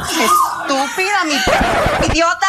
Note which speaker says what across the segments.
Speaker 1: Estúpida, mi idiota.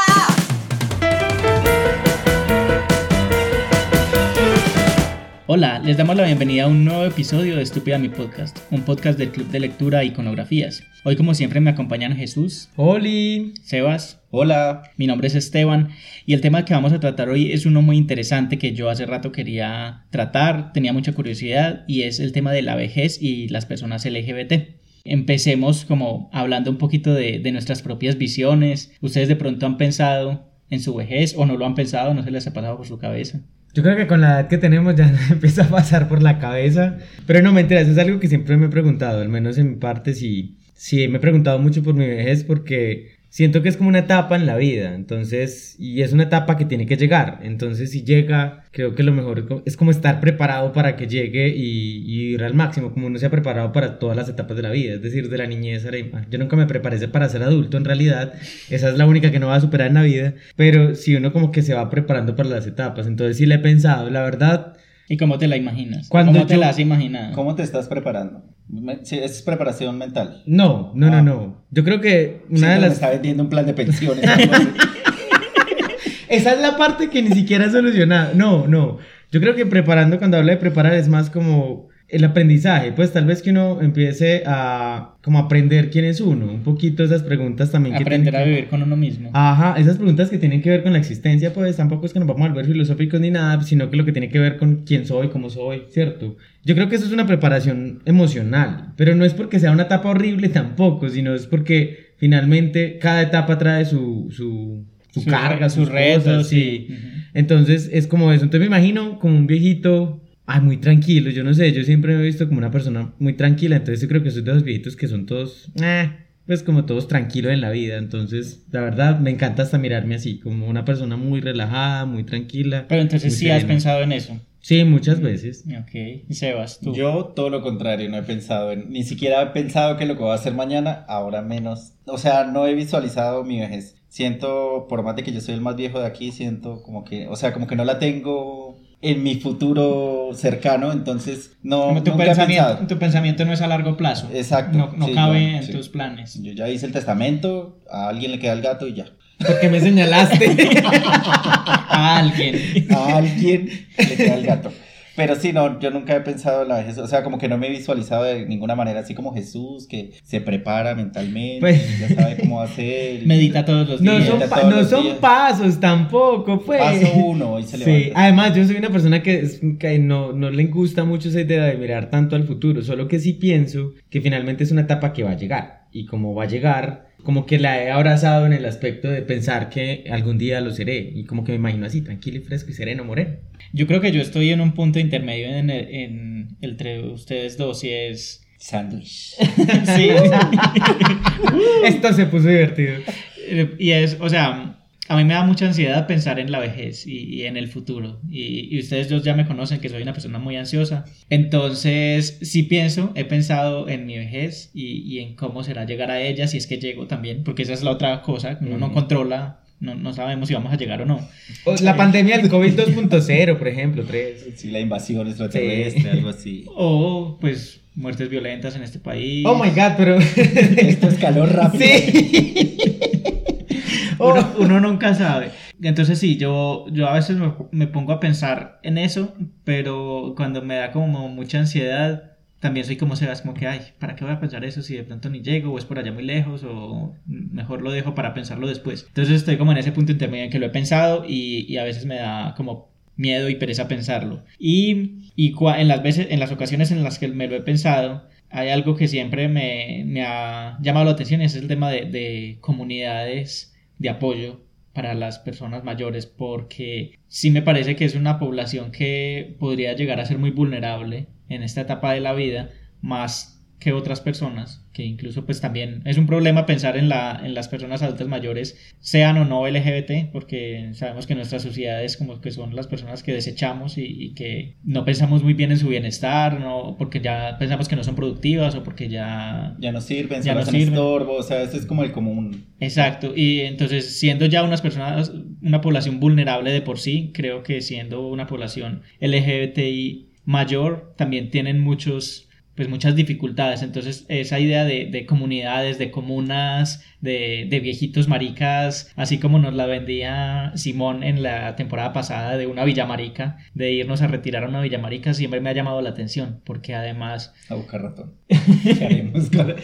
Speaker 2: Hola, les damos la bienvenida a un nuevo episodio de Estúpida Mi Podcast, un podcast del Club de Lectura Iconografías. Hoy como siempre me acompañan Jesús,
Speaker 3: Oli.
Speaker 2: Sebas,
Speaker 4: Hola.
Speaker 2: mi nombre es Esteban y el tema que vamos a tratar hoy es uno muy interesante que yo hace rato quería tratar, tenía mucha curiosidad y es el tema de la vejez y las personas LGBT. Empecemos como hablando un poquito de, de nuestras propias visiones. ¿Ustedes de pronto han pensado en su vejez o no lo han pensado, no se les ha pasado por su cabeza?
Speaker 3: Yo creo que con la edad que tenemos ya empieza a pasar por la cabeza. Pero no, mentira, eso es algo que siempre me he preguntado, al menos en parte sí, sí me he preguntado mucho por mi vejez porque siento que es como una etapa en la vida, entonces, y es una etapa que tiene que llegar, entonces si llega, creo que lo mejor es como estar preparado para que llegue y, y ir al máximo, como uno se ha preparado para todas las etapas de la vida, es decir, de la niñez a la. Yo nunca me preparé para ser adulto, en realidad, esa es la única que no va a superar en la vida, pero si uno como que se va preparando para las etapas, entonces sí le he pensado, la verdad...
Speaker 2: ¿Y cómo te la imaginas?
Speaker 3: Cuando
Speaker 2: ¿Cómo te
Speaker 3: yo-
Speaker 2: la has imaginado?
Speaker 4: ¿Cómo te estás preparando? Sí, es preparación mental.
Speaker 3: No, no,
Speaker 4: Ah.
Speaker 3: no, no. Yo creo que una
Speaker 4: Siento
Speaker 3: de
Speaker 4: que me
Speaker 3: las...
Speaker 4: está vendiendo un plan de pensiones.
Speaker 3: Esa es la parte que ni siquiera he solucionado. No, no. Yo creo que preparando, cuando hablo de preparar, es más como el aprendizaje. Pues tal vez que uno empiece a como aprender quién es uno. Un poquito esas preguntas también. que
Speaker 2: Aprender a
Speaker 3: tienen que-
Speaker 2: vivir con uno mismo.
Speaker 3: Ajá, esas preguntas que tienen que ver con la existencia, pues tampoco es que nos vamos a volver filosóficos ni nada, sino que lo que tiene que ver con quién soy, cómo soy, ¿cierto? Yo creo que eso es una preparación emocional, pero no es porque sea una etapa horrible tampoco, sino es porque finalmente cada etapa trae su, su, su
Speaker 2: Su-
Speaker 3: carga,
Speaker 2: sus retos. Ujú.
Speaker 3: Entonces es como eso. Entonces me imagino como un viejito, ay, muy tranquilo. Yo no sé, yo siempre me he visto como una persona muy tranquila. Entonces yo creo que soy de esos viejitos que son todos, eh, pues como todos tranquilos en la vida. Entonces, la verdad, me encanta hasta mirarme así, como una persona muy relajada, muy tranquila.
Speaker 2: Pero entonces sí has
Speaker 3: serena.
Speaker 2: pensado en eso.
Speaker 3: Sí, muchas veces.
Speaker 2: Ok. Y Sebas, tú.
Speaker 4: Yo todo lo contrario, no he pensado en, ni siquiera he pensado que lo que voy a hacer mañana, ahora menos. O sea, no he visualizado mi vejez. Siento, por más de que yo soy el más viejo de aquí, siento como que, o sea, como que no la tengo en mi futuro cercano, entonces no,
Speaker 2: tu,
Speaker 4: nunca he
Speaker 2: pensamiento,
Speaker 4: pensado.
Speaker 2: tu pensamiento no es a largo plazo.
Speaker 4: Exacto,
Speaker 2: No, no
Speaker 4: sí,
Speaker 2: cabe
Speaker 4: yo-
Speaker 2: en
Speaker 4: sí.
Speaker 2: tus planes.
Speaker 4: Yo ya hice el testamento, a alguien le queda el gato y ya.
Speaker 3: Porque me señalaste.
Speaker 2: A alguien.
Speaker 4: a alguien le queda el gato. Pero sí, no, yo nunca he pensado en la vejez, o sea, como que no me he visualizado de ninguna manera, así como Jesús, que se prepara mentalmente,
Speaker 3: Pues-
Speaker 4: ya sabe cómo hacer.
Speaker 2: Medita todos los
Speaker 3: No
Speaker 2: días.
Speaker 3: son,
Speaker 4: de
Speaker 3: pa- no son
Speaker 4: días.
Speaker 3: pasos tampoco, pues.
Speaker 4: Paso uno, y se
Speaker 3: Sí,
Speaker 4: levanta.
Speaker 3: además yo soy una persona que, es- que no, no le gusta mucho esa idea de mirar tanto al futuro, solo que sí pienso que finalmente es una etapa que va a llegar y como va a llegar, como que la he abrazado en el aspecto de pensar que algún día lo seré y como que me imagino así, tranquilo y fresco y sereno, moreno.
Speaker 2: Yo creo que yo estoy en un punto intermedio en, el- en- entre ustedes dos y es...
Speaker 4: Sándwich.
Speaker 2: Sí.
Speaker 3: Esto se puso divertido.
Speaker 2: Y es, o sea, a mí me da mucha ansiedad pensar en la vejez y, y en el futuro. Y, y ustedes dos ya me conocen que soy una persona muy ansiosa. Entonces, sí pienso, he pensado en mi vejez y, y en cómo será llegar a ella, si es que llego también, porque esa es la otra cosa, uno no
Speaker 4: Ujú.
Speaker 2: controla, no, no sabemos si vamos a llegar o no.
Speaker 3: La pandemia del COVID 2.0, por ejemplo, 3.
Speaker 4: Sí, la invasión extraterrestre,
Speaker 3: Sí.
Speaker 4: algo así.
Speaker 2: O, pues, muertes violentas en este país.
Speaker 3: Oh my god, pero...
Speaker 4: Esto escaló rápido.
Speaker 3: sí. Oh.
Speaker 2: Uno, uno nunca sabe. Entonces sí, yo, yo a veces me, me pongo a pensar en eso, pero cuando me da como mucha ansiedad, también soy como Sebas, como que, ay, ¿para qué voy a pensar eso si de pronto ni llego o es por allá muy lejos o mejor lo dejo para pensarlo después? Entonces estoy como en ese punto intermedio en que lo he pensado y, y a veces me da como miedo y pereza pensarlo. Y, y en las veces, en las ocasiones en las que me lo he pensado, hay algo que siempre me, me ha llamado la atención y es el tema de, de comunidades de apoyo para las personas mayores porque sí me parece que es una población que podría llegar a ser muy vulnerable en esta etapa de la vida más que otras personas, que incluso pues también es un problema pensar en, la, en las personas adultas mayores, sean o no LGBT, porque sabemos que nuestras sociedades como que son las personas que desechamos y, y que no pensamos muy bien en su bienestar, no, porque ya pensamos que no son productivas o porque ya...
Speaker 4: Ya no sirven,
Speaker 2: Ya no sirven.
Speaker 4: estorbo, o sea, es como el común.
Speaker 2: Exacto, y entonces siendo ya unas personas, una población vulnerable de por sí, creo que siendo una población LGBTI mayor, también tienen muchos pues muchas dificultades. Entonces esa idea de, de comunidades, de comunas, de, de, viejitos maricas, así como nos la vendía Simón en la temporada pasada de una villa marica, de irnos a retirar a una villa marica, siempre me ha llamado la atención, porque además...
Speaker 4: A buscar ratón.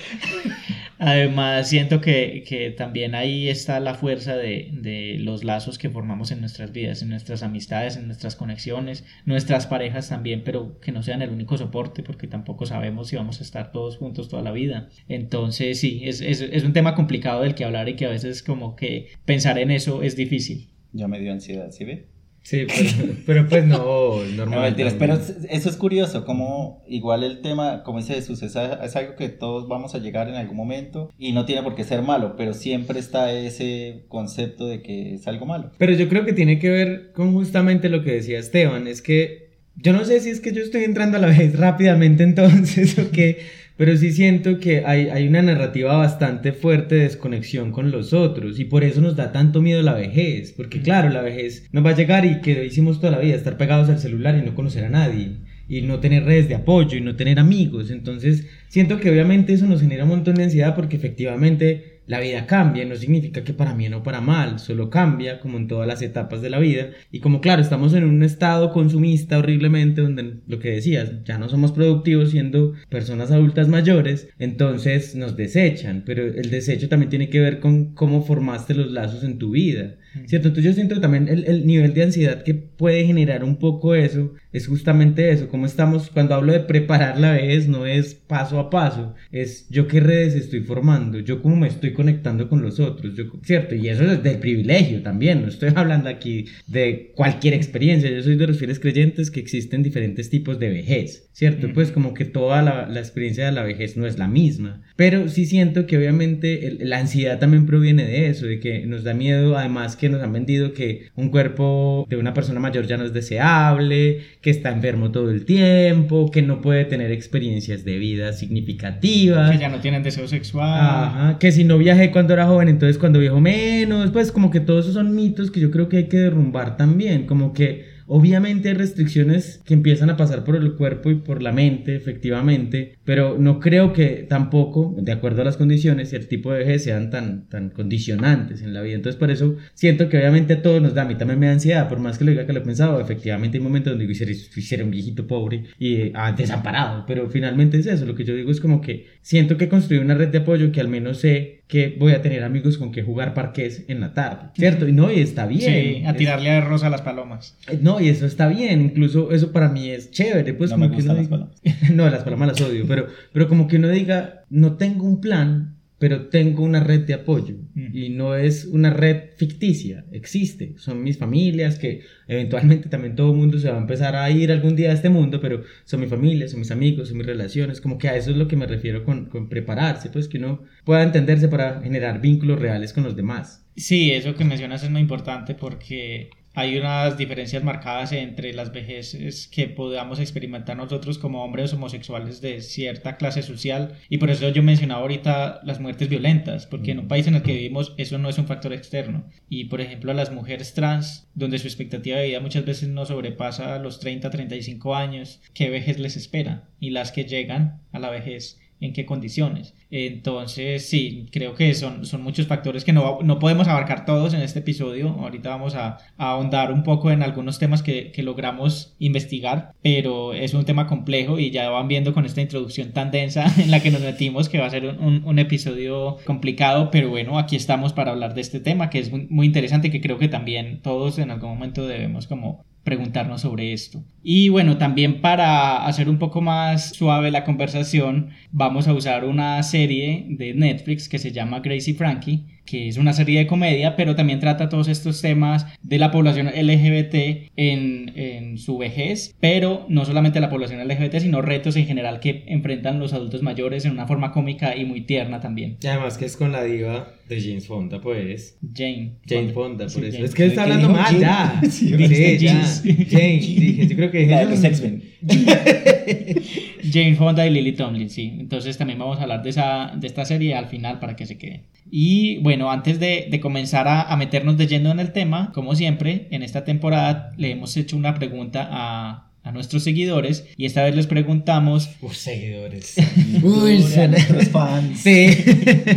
Speaker 2: Además, siento que, que, también ahí está la fuerza de, de, los lazos que formamos en nuestras vidas, en nuestras amistades, en nuestras conexiones, nuestras parejas también, pero que no sean el único soporte, porque tampoco sabemos si vamos a estar todos juntos toda la vida. Entonces, sí, es, es, es un tema complicado del que hablar y que a veces como que pensar en eso es difícil.
Speaker 4: Ya me dio ansiedad, ¿sí ve?
Speaker 3: Sí, pero, pero pues no, normal.
Speaker 4: No, mentiras, pero eso es curioso, como igual el tema, como dice Jesús, es, es, algo que todos vamos a llegar en algún momento y no tiene por qué ser malo, pero siempre está ese concepto de que es algo malo.
Speaker 3: Pero yo creo que tiene que ver con justamente lo que decía Esteban, es que yo no sé si es que yo estoy entrando a la vez rápidamente entonces o qué, pero sí siento que hay, hay, una narrativa bastante fuerte de desconexión con los otros y por eso nos da tanto miedo la vejez, porque claro, la vejez nos va a llegar y que hicimos toda la vida, estar pegados al celular y no conocer a nadie y no tener redes de apoyo y no tener amigos, entonces siento que obviamente eso nos genera un montón de ansiedad porque efectivamente la vida cambia, no significa que para bien o para mal, solo cambia como en todas las etapas de la vida. Y como claro, estamos en un estado consumista horriblemente donde lo que decías, ya no somos productivos siendo personas adultas mayores, entonces nos desechan, pero el desecho también tiene que ver con cómo formaste los lazos en tu vida. ¿Cierto? Entonces yo siento también el, el, nivel de ansiedad que puede generar un poco eso es justamente eso, como estamos, cuando hablo de preparar la vez, no es paso a paso, es yo qué redes estoy formando, yo cómo me estoy conectando con los otros, yo, ¿cierto? Y eso es del privilegio también, no estoy hablando aquí de cualquier experiencia, yo soy de los fieles creyentes que existen diferentes tipos de vejez, ¿cierto? Pues como que toda la, la, experiencia de la vejez no es la misma, pero sí siento que obviamente el, la ansiedad también proviene de eso, de que nos da miedo además que nos han vendido que un cuerpo de una persona mayor ya no es deseable, que está enfermo todo el tiempo, que no puede tener experiencias de vida significativas.
Speaker 2: Que ya no tienen deseo sexual.
Speaker 3: Ajá, que si no viajé cuando era joven, entonces cuando viejo menos, pues como que todos esos son mitos que yo creo que hay que derrumbar también, como que Obviamente hay restricciones que empiezan a pasar por el cuerpo y por la mente, efectivamente, pero no creo que tampoco, de acuerdo a las condiciones y el tipo de vejez, sean tan, tan condicionantes en la vida. Entonces, por eso siento que obviamente a todos nos da, a mí también me da ansiedad, por más que lo diga que lo he pensado, efectivamente hay momentos donde quisiera, quisiera un viejito pobre y ah, desamparado, pero finalmente es eso, lo que yo digo es como que siento que construí una red de apoyo que al menos sé que voy a tener amigos con que jugar parques en la tarde, ¿cierto? Y no, y está bien.
Speaker 2: Sí, a tirarle a rosa a las palomas.
Speaker 3: Eh, no, y eso está bien, incluso eso para mí es chévere, pues
Speaker 4: no
Speaker 3: como
Speaker 4: me
Speaker 3: que uno
Speaker 4: las
Speaker 3: diga-
Speaker 4: palomas.
Speaker 3: no, las palomas las odio, pero, pero como que uno diga, no tengo un plan, pero tengo una red de apoyo.
Speaker 2: Mm.
Speaker 3: Y no es una red ficticia, existe. Son mis familias que eventualmente también todo el mundo se va a empezar a ir algún día a este mundo, pero son mi familia, son mis amigos, son mis relaciones. Como que a eso es lo que me refiero con, con prepararse, pues que uno pueda entenderse para generar vínculos reales con los demás.
Speaker 2: Sí, eso que mencionas es muy importante porque hay unas diferencias marcadas entre las vejeces que podamos experimentar nosotros como hombres homosexuales de cierta clase social. Y por eso yo mencionaba ahorita las muertes violentas, porque en un país en el que vivimos eso no es un factor externo. Y por ejemplo a las mujeres trans, donde su expectativa de vida muchas veces no sobrepasa los 30, 35 años, ¿qué vejez les espera? Y las que llegan a la vejez en qué condiciones. Entonces, sí, creo que son, son muchos factores que no, no podemos abarcar todos en este episodio. Ahorita vamos a, a ahondar un poco en algunos temas que, que, logramos investigar, pero es un tema complejo y ya van viendo con esta introducción tan densa en la que nos metimos que va a ser un, un, un episodio complicado, pero bueno, aquí estamos para hablar de este tema que es muy, muy interesante y que creo que también todos en algún momento debemos como preguntarnos sobre esto. Y bueno, también para hacer un poco más suave la conversación, vamos a usar una serie de Netflix que se llama Gracie Frankie, que es una serie de comedia, pero también trata todos estos temas de la población LGBT en, en su vejez, pero no solamente la población LGBT, sino retos en general que enfrentan los adultos mayores en una forma cómica y muy tierna también.
Speaker 3: Y además que es con la diva de James Fonda, pues.
Speaker 2: Jane.
Speaker 3: Jane Fonda, por
Speaker 2: Sí,
Speaker 3: eso.
Speaker 2: Jane.
Speaker 3: Es que está
Speaker 4: ¿Qué
Speaker 3: hablando mal,
Speaker 4: Jane.
Speaker 3: ya.
Speaker 4: Sí,
Speaker 3: ya. Jane, dije, yo creo que dije
Speaker 4: La de los X-Men.
Speaker 2: Jane Fonda y Lily Tomlin, sí. Entonces también vamos a hablar de, esa, de esta serie al final para que se queden. Y bueno, antes de, de comenzar a, a meternos de lleno en el tema, como siempre, en esta temporada le hemos hecho una pregunta a, a nuestros seguidores y esta vez les preguntamos
Speaker 3: Uf, seguidores.
Speaker 4: Uy, nuestros fans.
Speaker 3: Sí.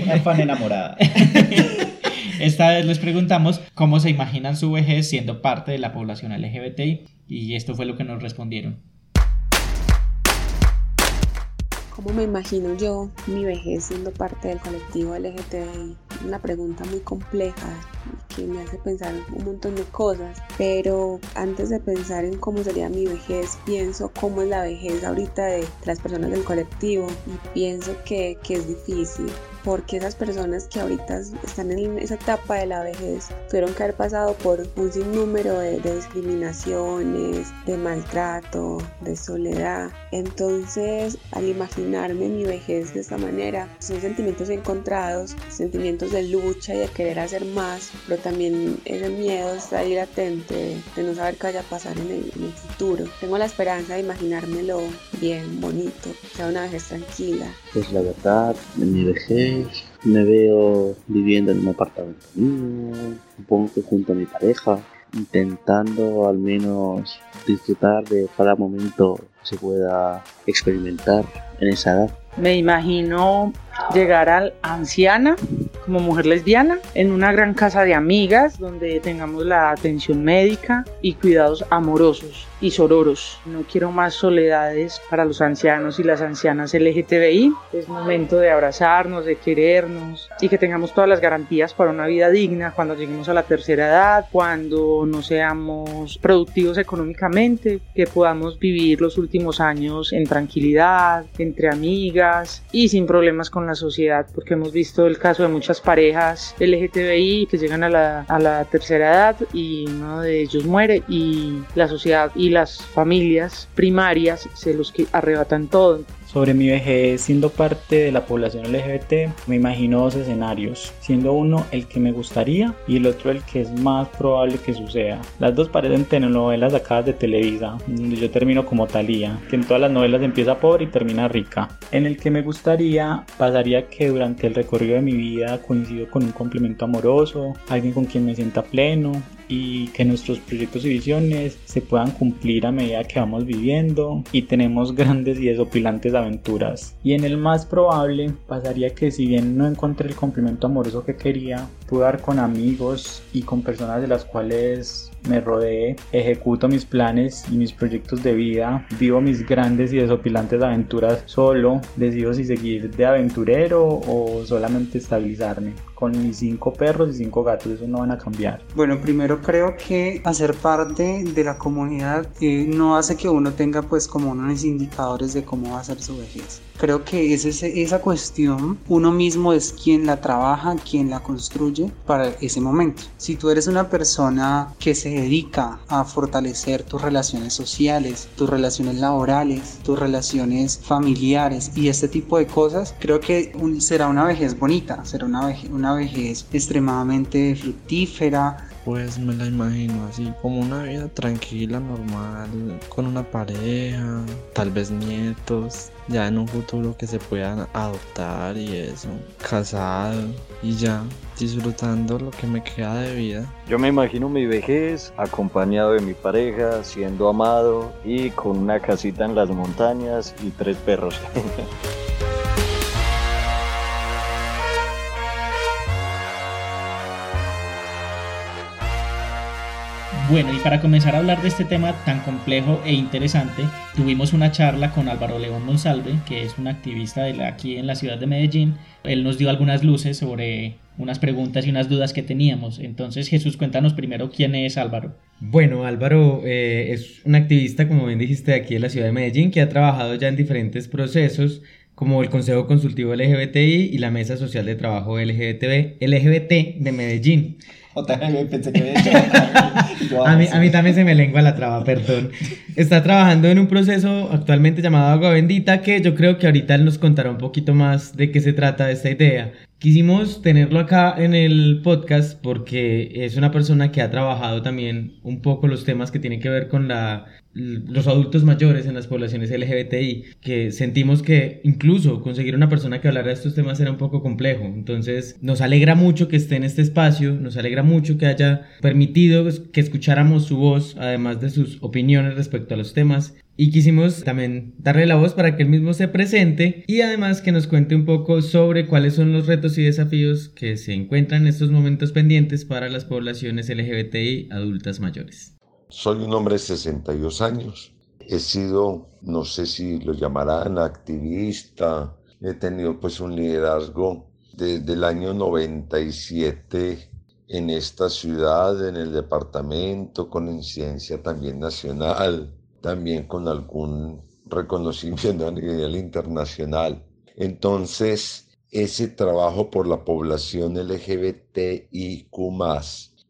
Speaker 4: Una fan enamorada.
Speaker 2: esta vez les preguntamos cómo se imaginan su vejez siendo parte de la población LGBTI y esto fue lo que nos respondieron.
Speaker 5: ¿Cómo me imagino yo mi vejez siendo parte del colectivo LGTBI? Una pregunta muy compleja que me hace pensar un montón de cosas, pero antes de pensar en cómo sería mi vejez, pienso cómo es la vejez ahorita de las personas del colectivo y pienso que, que es difícil porque esas personas que ahorita están en esa etapa de la vejez tuvieron que haber pasado por un sinnúmero de, de discriminaciones, de maltrato, de soledad. Entonces, al imaginarme mi vejez de esta manera, son sentimientos encontrados, sentimientos de lucha y de querer hacer más, pero también ese miedo está ahí latente de, no saber qué vaya a pasar en el, en el futuro. Tengo la esperanza de imaginármelo bien, bonito, que sea una vejez tranquila,
Speaker 6: Pues la verdad, mi vejez me veo viviendo en un apartamento mío, supongo que junto a mi pareja, intentando al menos disfrutar de cada momento que se pueda experimentar en esa edad.
Speaker 7: Me imagino llegar al anciana como mujer lesbiana en una gran casa de amigas donde tengamos la atención médica y cuidados amorosos y sororos. No quiero más soledades para los ancianos y las ancianas LGTBI. Es momento de abrazarnos, de querernos y que tengamos todas las garantías para una vida digna cuando lleguemos a la tercera edad, cuando no seamos productivos económicamente, que podamos vivir los últimos años en tranquilidad, entre amigas y sin problemas con la sociedad, porque hemos visto el caso de muchas parejas LGTBI que llegan a la, a la tercera edad y uno de ellos muere y la sociedad y las familias primarias se los que arrebatan todo.
Speaker 8: Sobre mi vejez siendo parte de la población LGBT, me imagino dos escenarios, siendo uno el que me gustaría y el otro el que es más probable que suceda. Las dos parecen telenovelas sacadas de Televisa, donde yo termino como Talía, que en todas las novelas empieza pobre y termina rica. En el que me gustaría pasaría que durante el recorrido de mi vida coincido con un complemento amoroso, alguien con quien me sienta pleno y que nuestros proyectos y visiones se puedan cumplir a medida que vamos viviendo y tenemos grandes y desopilantes aventuras. Y en el más probable pasaría que si bien no encontré el complemento amoroso que quería, pude dar con amigos y con personas de las cuales me rodeé, ejecuto mis planes y mis proyectos de vida, vivo mis grandes y desopilantes aventuras solo, decido si seguir de aventurero o solamente estabilizarme. Con mis cinco perros y cinco gatos, eso no van a cambiar.
Speaker 9: Bueno, primero creo que hacer parte de la comunidad eh, no hace que uno tenga pues como unos indicadores de cómo va a ser su vejez. Creo que es ese- esa cuestión, uno mismo es quien la trabaja, quien la construye para ese momento. Si tú eres una persona que se dedica a fortalecer tus relaciones sociales, tus relaciones laborales, tus relaciones familiares y este tipo de cosas, creo que un- será una vejez bonita, será una vejez, una vejez extremadamente fructífera,
Speaker 10: Pues me la imagino así, como una vida tranquila, normal, con una pareja, tal vez nietos, ya en un futuro que se puedan adoptar y eso, casado y ya, disfrutando lo que me queda de vida.
Speaker 6: Yo me imagino mi vejez acompañado de mi pareja, siendo amado y con una casita en las montañas y tres perros.
Speaker 2: Bueno, y para comenzar a hablar de este tema tan complejo e interesante, tuvimos una charla con Álvaro León Monsalve, que es un activista de aquí en la ciudad de Medellín. Él nos dio algunas luces sobre unas preguntas y unas dudas que teníamos. Entonces, Jesús, cuéntanos primero quién es Álvaro.
Speaker 3: Bueno, Álvaro eh, es un activista, como bien dijiste, aquí de la ciudad de Medellín, que ha trabajado ya en diferentes procesos, como el Consejo Consultivo LGBTI y la Mesa Social de Trabajo LGBT, LGBT de Medellín.
Speaker 4: Pensé que había hecho. Yo
Speaker 3: A mí,
Speaker 4: amo
Speaker 3: a mí también se me lengua la traba, perdón. Está trabajando en un proceso actualmente llamado Agua Bendita, que yo creo que ahorita él nos contará un poquito más de qué se trata esta idea. Quisimos tenerlo acá en el podcast porque es una persona que ha trabajado también un poco los temas que tienen que ver con la, los adultos mayores en las poblaciones LGBTI, que sentimos que incluso conseguir una persona que hablara de estos temas era un poco complejo. Entonces nos alegra mucho que esté en este espacio, nos alegra mucho que haya permitido que escucháramos su voz, además de sus opiniones respecto a los temas. Y quisimos también darle la voz para que él mismo se presente y además que nos cuente un poco sobre cuáles son los retos y desafíos que se encuentran en estos momentos pendientes para las poblaciones LGBTI adultas mayores.
Speaker 11: Soy un hombre de 62 años. He sido, no sé si lo llamarán activista, he tenido pues un liderazgo desde el año 97 en esta ciudad, en el departamento, con incidencia también nacional también con algún reconocimiento a nivel internacional. Entonces, ese trabajo por la población LGBTIQ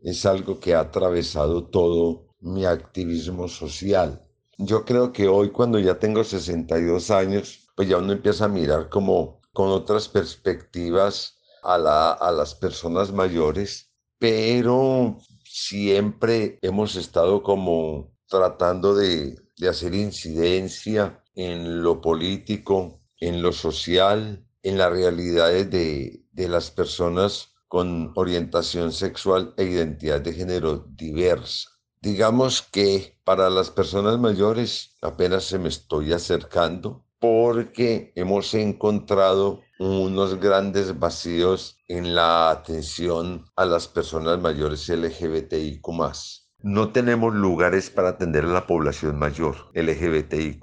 Speaker 11: es algo que ha atravesado todo mi activismo social. Yo creo que hoy cuando ya tengo 62 años, pues ya uno empieza a mirar como con otras perspectivas a, la, a las personas mayores, pero siempre hemos estado como tratando de, hacer incidencia en lo político, en lo social, en las realidades de, de las personas con orientación sexual e identidad de género diversa. Digamos que para las personas mayores apenas se me estoy acercando porque hemos encontrado unos grandes vacíos en la atención a las personas mayores LGBTIQ no tenemos lugares para atender a la población mayor LGBTIQ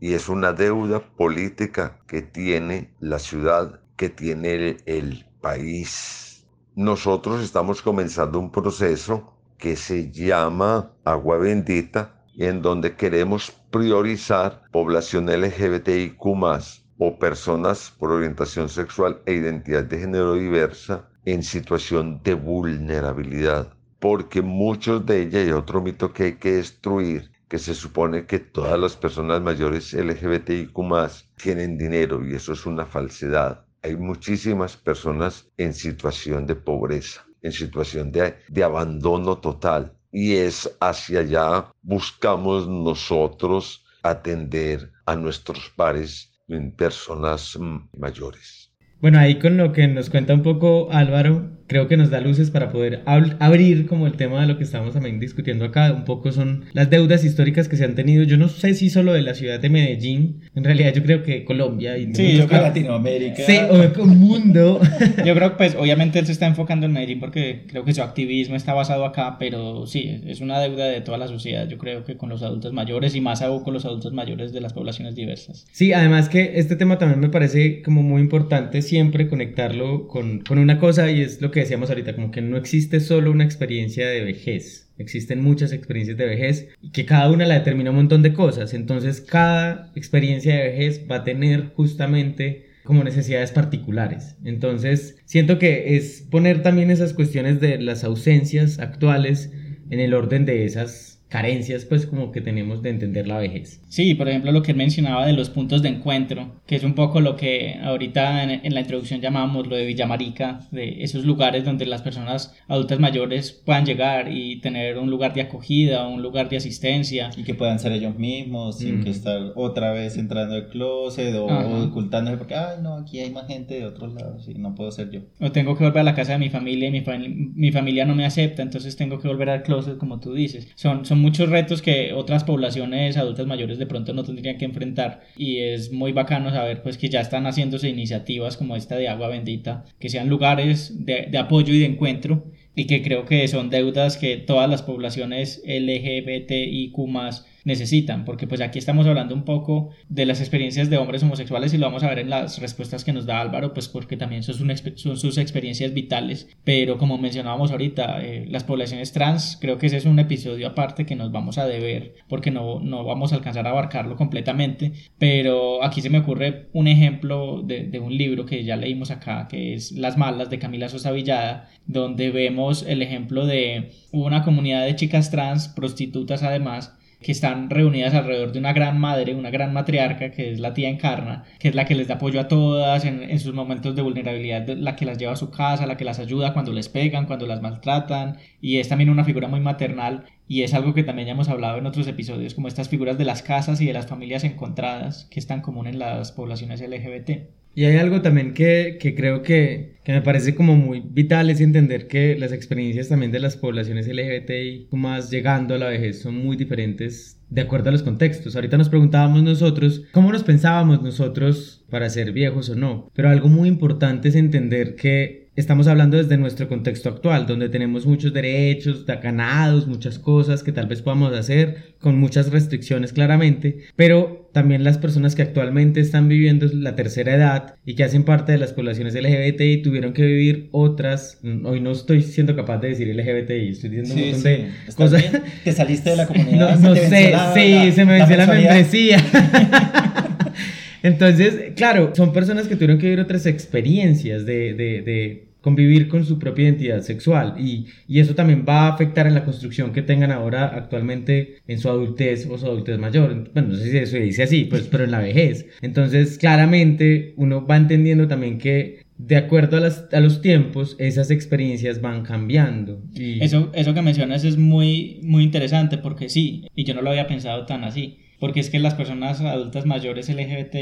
Speaker 11: y es una deuda política que tiene la ciudad, que tiene el, país. Nosotros estamos comenzando un proceso que se llama Agua Bendita, en donde queremos priorizar población LGBTIQ o personas por orientación sexual e identidad de género diversa en situación de vulnerabilidad porque muchos de ellas, y otro mito que hay que destruir, que se supone que todas las personas mayores LGBTIQ tienen dinero y eso es una falsedad. Hay muchísimas personas en situación de pobreza, en situación de, de abandono total y es hacia allá buscamos nosotros atender a nuestros pares en personas mayores.
Speaker 3: Bueno, ahí con lo que nos cuenta un poco Álvaro, creo que nos da luces para poder abrir como el tema de lo que estamos también discutiendo acá. Un poco son las deudas históricas que se han tenido. Yo no sé si solo de la ciudad de Medellín, en realidad yo creo que Colombia y
Speaker 4: sí, yo creo Latinoamérica.
Speaker 3: Sí, o el mundo.
Speaker 2: yo creo que pues obviamente él se está enfocando en Medellín porque creo que su activismo está basado acá, pero sí, es una deuda de toda la sociedad. Yo creo que con los adultos mayores y más aún con los adultos mayores de las poblaciones diversas.
Speaker 3: Sí, además que este tema también me parece como muy importante siempre conectarlo con, con una cosa y es lo que decíamos ahorita, como que no existe solo una experiencia de vejez. Existen muchas experiencias de vejez y que cada una la determina un montón de cosas. Entonces, cada experiencia de vejez va a tener justamente como necesidades particulares. Entonces, siento que es poner también esas cuestiones de las ausencias actuales en el orden de esas carencias pues como que tenemos de entender la vejez.
Speaker 2: Sí, por ejemplo lo que él mencionaba de los puntos de encuentro, que es un poco lo que ahorita en, la introducción llamamos lo de Villamarica, de esos lugares donde las personas adultas mayores puedan llegar y tener un lugar de acogida, un lugar de asistencia.
Speaker 4: Y que puedan ser ellos mismos sin que estar otra vez entrando al closet o, ocultándose porque, ay no, aquí hay más gente de otros lados y no puedo ser yo.
Speaker 2: O tengo que volver a la casa de mi familia y mi, mi familia no me acepta, entonces tengo que volver al closet como tú dices. Son, son muchos retos que otras poblaciones adultas mayores de pronto no tendrían que enfrentar. Y es muy bacano saber pues que ya están haciéndose iniciativas como esta de agua bendita, que sean lugares de, de apoyo y de encuentro y que creo que son deudas que todas las poblaciones LGBTIQ necesitan, porque pues aquí estamos hablando un poco de las experiencias de hombres homosexuales y lo vamos a ver en las respuestas que nos da Álvaro, pues porque también son, sus experiencias vitales, pero como mencionábamos ahorita, eh, las poblaciones trans, creo que ese es un episodio aparte que nos vamos a deber, porque no, no vamos a alcanzar a abarcarlo completamente, pero aquí se me ocurre un ejemplo de, de un libro que ya leímos acá, que es Las Malas de Camila Sosa Villada, donde vemos el ejemplo de una comunidad de chicas trans, prostitutas además, que están reunidas alrededor de una gran madre, una gran matriarca, que es la tía Encarna, que es la que les da apoyo a todas en, sus momentos de vulnerabilidad, la que las lleva a su casa, la que las ayuda cuando les pegan, cuando las maltratan, y es también una figura muy maternal, y es algo que también ya hemos hablado en otros episodios, como estas figuras de las casas y de las familias encontradas, que es tan común en las poblaciones LGBT.
Speaker 3: Y hay algo también que, que creo que, que, me parece como muy vital es entender que las experiencias también de las poblaciones LGBTI más llegando a la vejez son muy diferentes de acuerdo a los contextos. Ahorita nos preguntábamos nosotros cómo nos pensábamos nosotros para ser viejos o no. Pero algo muy importante es entender que estamos hablando desde nuestro contexto actual, donde tenemos muchos derechos ganados, muchas cosas que tal vez podamos hacer, con muchas restricciones claramente, pero también las personas que actualmente están viviendo la tercera edad y que hacen parte de las poblaciones LGBTI tuvieron que vivir otras, hoy no estoy siendo capaz de decir LGBTI, estoy diciendo un montón de cosas.
Speaker 4: Que saliste de la comunidad.
Speaker 3: no, no sé, sí, se me venció la, la membresía. Entonces, claro, son personas que tuvieron que vivir otras experiencias de, de, de convivir con su propia identidad sexual y, y, eso también va a afectar en la construcción que tengan ahora actualmente en su adultez o su adultez mayor. Bueno, no sé si eso se dice así, pues, pero en la vejez. Entonces, claramente uno va entendiendo también que de acuerdo a, las, a los tiempos, esas experiencias van cambiando. Y...
Speaker 2: Eso, eso que mencionas es muy, muy interesante porque sí, y yo no lo había pensado tan así, porque es que las personas adultas mayores LGBT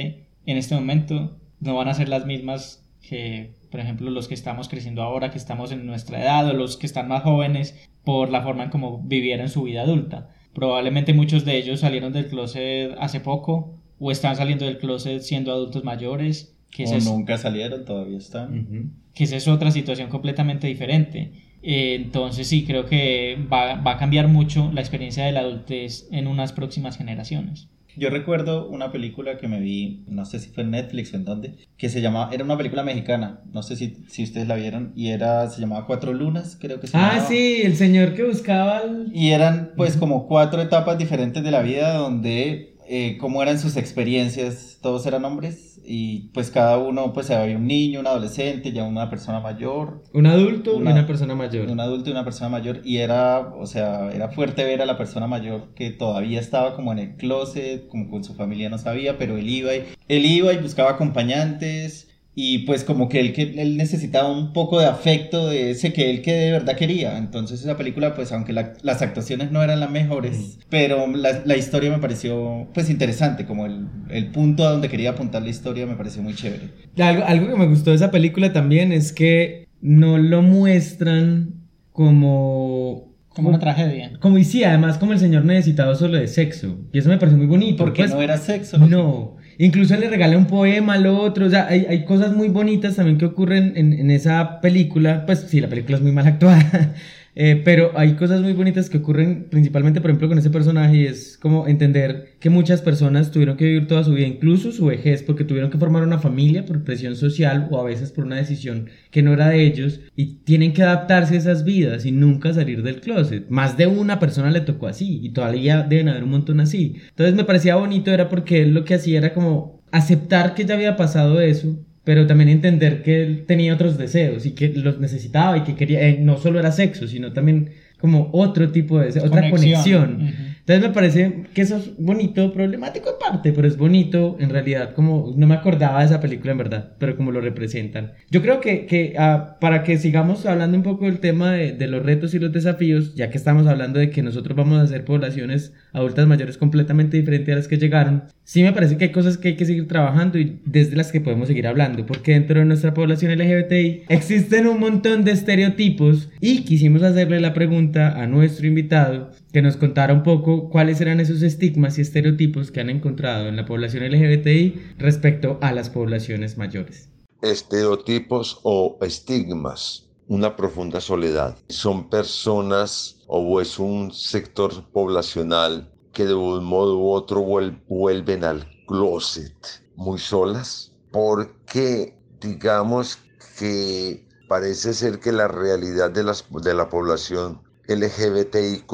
Speaker 2: en este momento no van a ser las mismas que por ejemplo, los que estamos creciendo ahora, que estamos en nuestra edad, o los que están más jóvenes, por la forma en cómo vivieron su vida adulta. Probablemente muchos de ellos salieron del closet hace poco, o están saliendo del closet siendo adultos mayores.
Speaker 4: Que o nunca salieron, todavía están.
Speaker 2: Que esa es otra situación completamente diferente. Eh, entonces sí, creo que va, va a cambiar mucho la experiencia de la adultez en unas próximas generaciones.
Speaker 4: Yo recuerdo una película que me vi, no sé si fue en Netflix o en dónde, que se llamaba, era una película mexicana, no sé si, si ustedes la vieron, y era, se llamaba Cuatro Lunas, creo que se
Speaker 3: Ah, sí, el señor que buscaba...
Speaker 4: Y eran pues como cuatro etapas diferentes de la vida donde, eh, cómo eran sus experiencias, todos eran hombres, y pues cada uno pues había un niño, un adolescente, ya una persona mayor.
Speaker 3: Un adulto y una persona mayor.
Speaker 4: Un adulto y una persona mayor y era, o sea, era fuerte ver a la persona mayor que todavía estaba como en el closet, como con su familia no sabía, pero él iba y, él iba y buscaba acompañantes y pues como que él, que él necesitaba un poco de afecto de ese que él que de verdad quería. Entonces esa película, pues aunque las actuaciones no eran las mejores, pero la, la, historia me pareció pues interesante, como el, el, punto a donde quería apuntar la historia me pareció muy chévere.
Speaker 3: Algo, algo que me gustó de esa película también es que no lo muestran como
Speaker 2: como una tragedia.
Speaker 3: Como y sí, además como el señor necesitado solo de sexo. Y eso me pareció muy bonito.
Speaker 4: Porque
Speaker 3: pues,
Speaker 4: no era sexo.
Speaker 3: No. Incluso le regalé un poema al otro. O sea, hay, hay cosas muy bonitas también que ocurren en, en, esa película. Pues sí, la película es muy mal actuada. Eh, pero hay cosas muy bonitas que ocurren principalmente, por ejemplo, con ese personaje y es como entender que muchas personas tuvieron que vivir toda su vida, incluso su vejez, porque tuvieron que formar una familia por presión social o a veces por una decisión que no era de ellos y tienen que adaptarse a esas vidas y nunca salir del closet. Más de una persona le tocó así y todavía deben haber un montón así. Entonces me parecía bonito, era porque él lo que hacía era como aceptar que ya había pasado eso pero también entender que él tenía otros deseos y que los necesitaba y que quería, eh, no solo era sexo, sino también como otro tipo de, otra conexión. Entonces me parece que eso es bonito, problemático en parte, pero es bonito en realidad, como no me acordaba de esa película en verdad, pero como lo representan. Yo creo que, que uh, para que sigamos hablando un poco del tema de, de, los retos y los desafíos, ya que estamos hablando de que nosotros vamos a hacer poblaciones adultas mayores completamente diferentes a las que llegaron, sí me parece que hay cosas que hay que seguir trabajando y desde las que podemos seguir hablando, porque dentro de nuestra población LGBTI existen un montón de estereotipos y quisimos hacerle la pregunta a nuestro invitado que nos contara un poco cuáles eran esos estigmas y estereotipos que han encontrado en la población LGBTI respecto a las poblaciones mayores.
Speaker 11: Estereotipos o estigmas. Una profunda soledad. Son personas o es un sector poblacional que de un modo u otro vuelven al closet muy solas porque digamos que parece ser que la realidad de, las, de la población LGBTIQ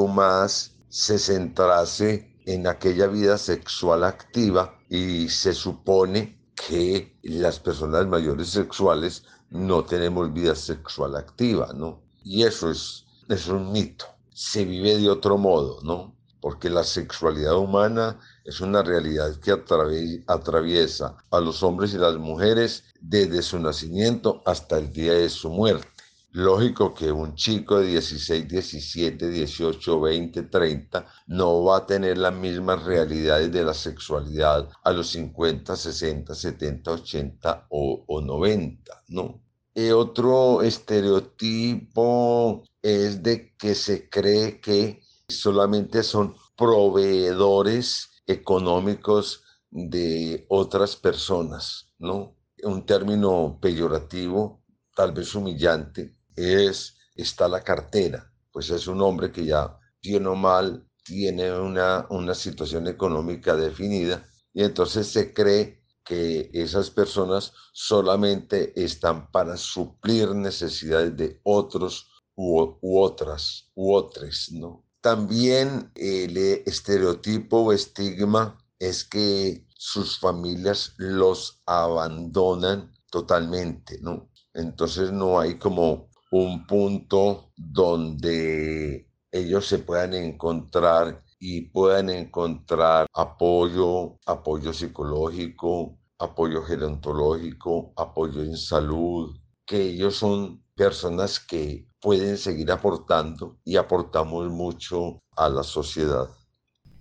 Speaker 11: se centrase en aquella vida sexual activa y se supone que las personas mayores sexuales no tenemos vida sexual activa, ¿no? Y eso es, es un mito. Se vive de otro modo, ¿no? Porque la sexualidad humana es una realidad que atraviesa a los hombres y las mujeres desde su nacimiento hasta el día de su muerte. Lógico que un chico de 16, 17, 18, 20, 30 no va a tener las mismas realidades de la sexualidad a los 50, 60, 70, 80 o, o 90, ¿no? Y otro estereotipo es de que se cree que solamente son proveedores económicos de otras personas, ¿no? Un término peyorativo, tal vez humillante, es, está la cartera, pues es un hombre que ya, bien o mal, tiene una, una situación económica definida y entonces se cree que esas personas solamente están para suplir necesidades de otros u, u otras, u otros, ¿no? También el estereotipo o estigma es que sus familias los abandonan totalmente, ¿no? Entonces no hay como un punto donde ellos se puedan encontrar y puedan encontrar apoyo, apoyo psicológico, apoyo gerontológico, apoyo en salud, que ellos son personas que pueden seguir aportando y aportamos mucho a la sociedad.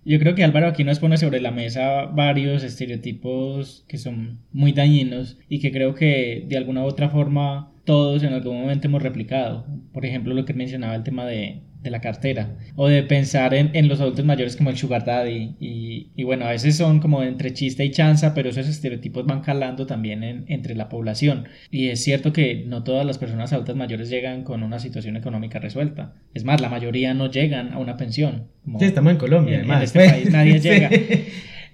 Speaker 2: Yo creo que Álvaro aquí nos pone sobre la mesa varios estereotipos que son muy dañinos y que creo que de alguna u otra forma todos en algún momento hemos replicado. Por ejemplo, lo que mencionaba el tema de, de la cartera o de pensar en, en, los adultos mayores como el sugar daddy y, y, bueno, a veces son como entre chiste y chanza, pero esos estereotipos van calando también en, entre la población y es cierto que no todas las personas adultas mayores llegan con una situación económica resuelta. Es más, la mayoría no llegan a una pensión.
Speaker 3: Como sí, estamos en Colombia,
Speaker 2: en,
Speaker 3: además.
Speaker 2: En este país nadie llega.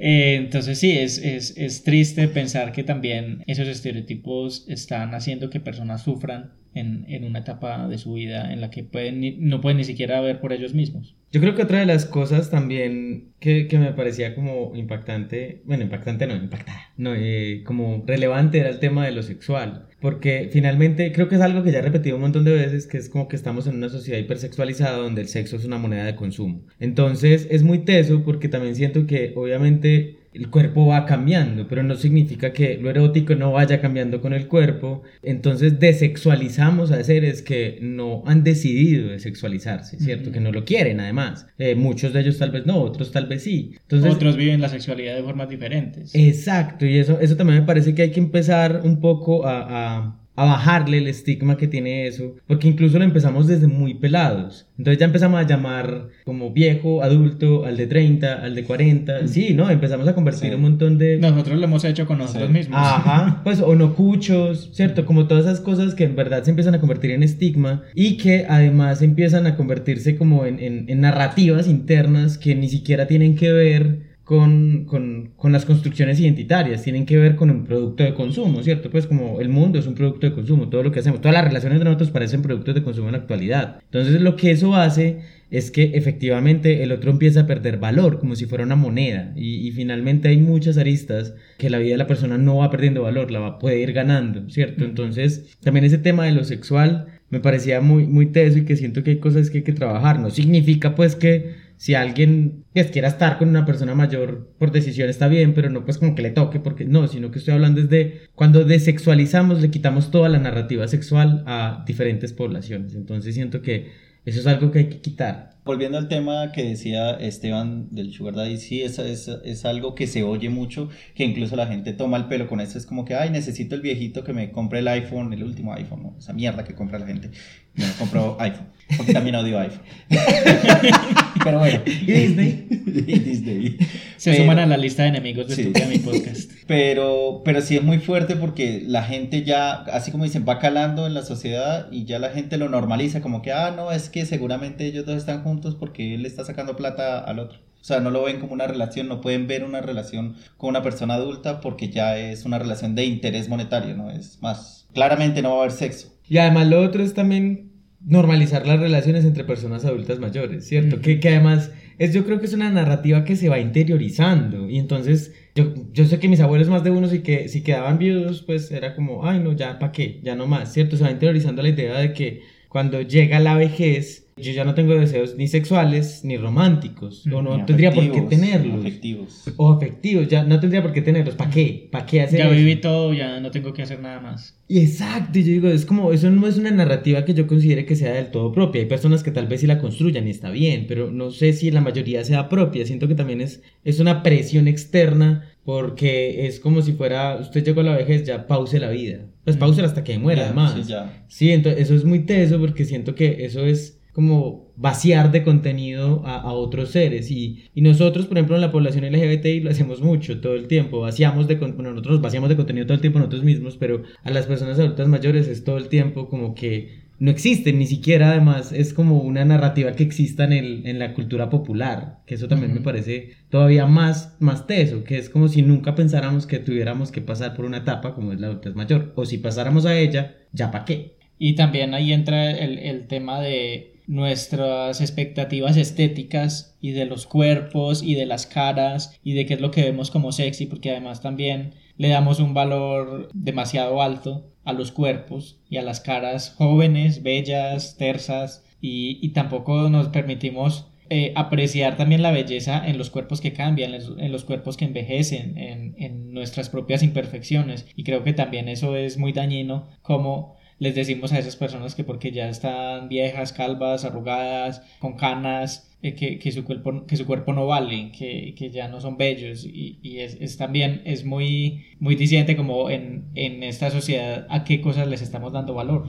Speaker 2: Eh, entonces sí, es, es, es, triste pensar que también esos estereotipos están haciendo que personas sufran en, en, una etapa de su vida en la que pueden, no pueden ni siquiera ver por ellos mismos.
Speaker 3: Yo creo que otra de las cosas también que, que me parecía como impactante, bueno, impactante no, impactada, no, eh, como relevante era el tema de lo sexual. Porque finalmente creo que es algo que ya he repetido un montón de veces, que es como que estamos en una sociedad hipersexualizada donde el sexo es una moneda de consumo. Entonces es muy teso porque también siento que obviamente el cuerpo va cambiando, pero no significa que lo erótico no vaya cambiando con el cuerpo. Entonces desexualizamos a seres que no han decidido desexualizarse, ¿cierto? Uh -huh. Que no lo quieren además. Eh, muchos de ellos tal vez no, otros tal vez sí.
Speaker 2: Entonces, otros viven la sexualidad de formas diferentes.
Speaker 3: Exacto, y eso, eso también me parece que hay que empezar un poco a, a a bajarle el estigma que tiene eso, porque incluso lo empezamos desde muy pelados. Entonces ya empezamos a llamar como viejo, adulto, al de 30, al de 40. Sí, ¿no? Empezamos a convertir sí. un montón de...
Speaker 2: Nosotros lo hemos hecho con nosotros sí. mismos.
Speaker 3: Ajá, pues o no cuchos, ¿cierto? Como todas esas cosas que en verdad se empiezan a convertir en estigma y que además empiezan a convertirse como en, en, en narrativas internas que ni siquiera tienen que ver con, con, con, las construcciones identitarias, tienen que ver con un producto de consumo, ¿cierto? Pues como el mundo es un producto de consumo, todo lo que hacemos, todas las relaciones entre nosotros parecen productos de consumo en la actualidad. Entonces lo que eso hace es que efectivamente el otro empieza a perder valor, como si fuera una moneda, y, y finalmente hay muchas aristas que la vida de la persona no va perdiendo valor, la va, puede ir ganando, ¿cierto? Entonces también ese tema de lo sexual me parecía muy, muy teso y que siento que hay cosas que hay que trabajar, no significa pues que si alguien pues, quiera estar con una persona mayor por decisión está bien, pero no pues como que le toque, porque no, sino que estoy hablando desde cuando desexualizamos, le quitamos toda la narrativa sexual a diferentes poblaciones. Entonces siento que eso es algo que hay que quitar.
Speaker 4: Volviendo al tema que decía Esteban del Sugar Daddy, sí, es, es, es, algo que se oye mucho, que incluso la gente toma el pelo con eso, es como que, ay, necesito el viejito que me compre el iPhone, el último iPhone, ¿no? esa mierda que compra la gente. Yo no compro iPhone, porque también odio iPhone. Pero bueno.
Speaker 3: ¿Y Disney?
Speaker 4: y Disney.
Speaker 2: Se pero, suman a la lista de enemigos de, sí. tu, mi podcast.
Speaker 4: Pero, pero sí es muy fuerte porque la gente ya, así como dicen, va calando en la sociedad y ya la gente lo normaliza, como que, ah, no, es que seguramente ellos dos están juntos porque él está sacando plata al otro. O sea, no lo ven como una relación, no pueden ver una relación con una persona adulta porque ya es una relación de interés monetario, ¿no? Es más, claramente no va a haber sexo.
Speaker 3: Y además lo otro es también normalizar las relaciones entre personas adultas mayores, ¿cierto? Mm. Que, que además es, yo creo que es una narrativa que se va interiorizando y entonces yo, yo sé que mis abuelos más de uno si, que, si quedaban viudos pues era como, ay no, ya, ¿para qué? Ya no más, ¿cierto? Se va interiorizando la idea de que cuando llega la vejez yo ya no tengo deseos ni sexuales ni románticos, o no
Speaker 4: Ni
Speaker 3: tendría por qué
Speaker 4: afectivos,
Speaker 3: tenerlos.
Speaker 4: afectivos.
Speaker 3: O afectivos, ya no tendría por qué tenerlos. ¿Para qué? ¿Para qué hacer
Speaker 2: Ya
Speaker 3: eso?
Speaker 2: viví todo, ya no tengo que hacer nada más.
Speaker 3: Y exacto, y yo digo, es como, eso no es una narrativa que yo considere que sea del todo propia. Hay personas que tal vez sí la construyan y está bien, pero no sé si la mayoría sea propia. Siento que también es, es una presión externa porque es como si fuera, usted llegó a la vejez, ya pause la vida. Pues pause hasta que muera, además.
Speaker 4: sí, ya.
Speaker 3: Sí, entonces eso es muy teso porque siento que eso es como vaciar de contenido a, a otros seres. Y, y nosotros, por ejemplo, en la población LGBTI lo hacemos mucho, todo el tiempo, vaciamos de, con- bueno, nosotros vaciamos de contenido todo el tiempo nosotros mismos, pero a las personas adultas mayores es todo el tiempo como que no existen, ni siquiera además es como una narrativa que exista en, el, en la cultura popular, que eso también me parece todavía más, más teso, que es como si nunca pensáramos que tuviéramos que pasar por una etapa como es la adultez mayor, o si pasáramos a ella, ya para qué.
Speaker 2: Y también ahí entra el, el tema de nuestras expectativas estéticas y de los cuerpos y de las caras y de qué es lo que vemos como sexy, porque además también le damos un valor demasiado alto a los cuerpos y a las caras jóvenes, bellas, tersas y, y tampoco nos permitimos eh, apreciar también la belleza en los cuerpos que cambian, en los, cuerpos que envejecen, en, en nuestras propias imperfecciones. Y creo que también eso es muy dañino, como les decimos a esas personas que porque ya están viejas, calvas, arrugadas, con canas, eh, que, que, su cuerpo, que su cuerpo no vale, que, que ya no son bellos. Y, y es, es también es muy, muy disidente como en, en esta sociedad a qué cosas les estamos dando valor.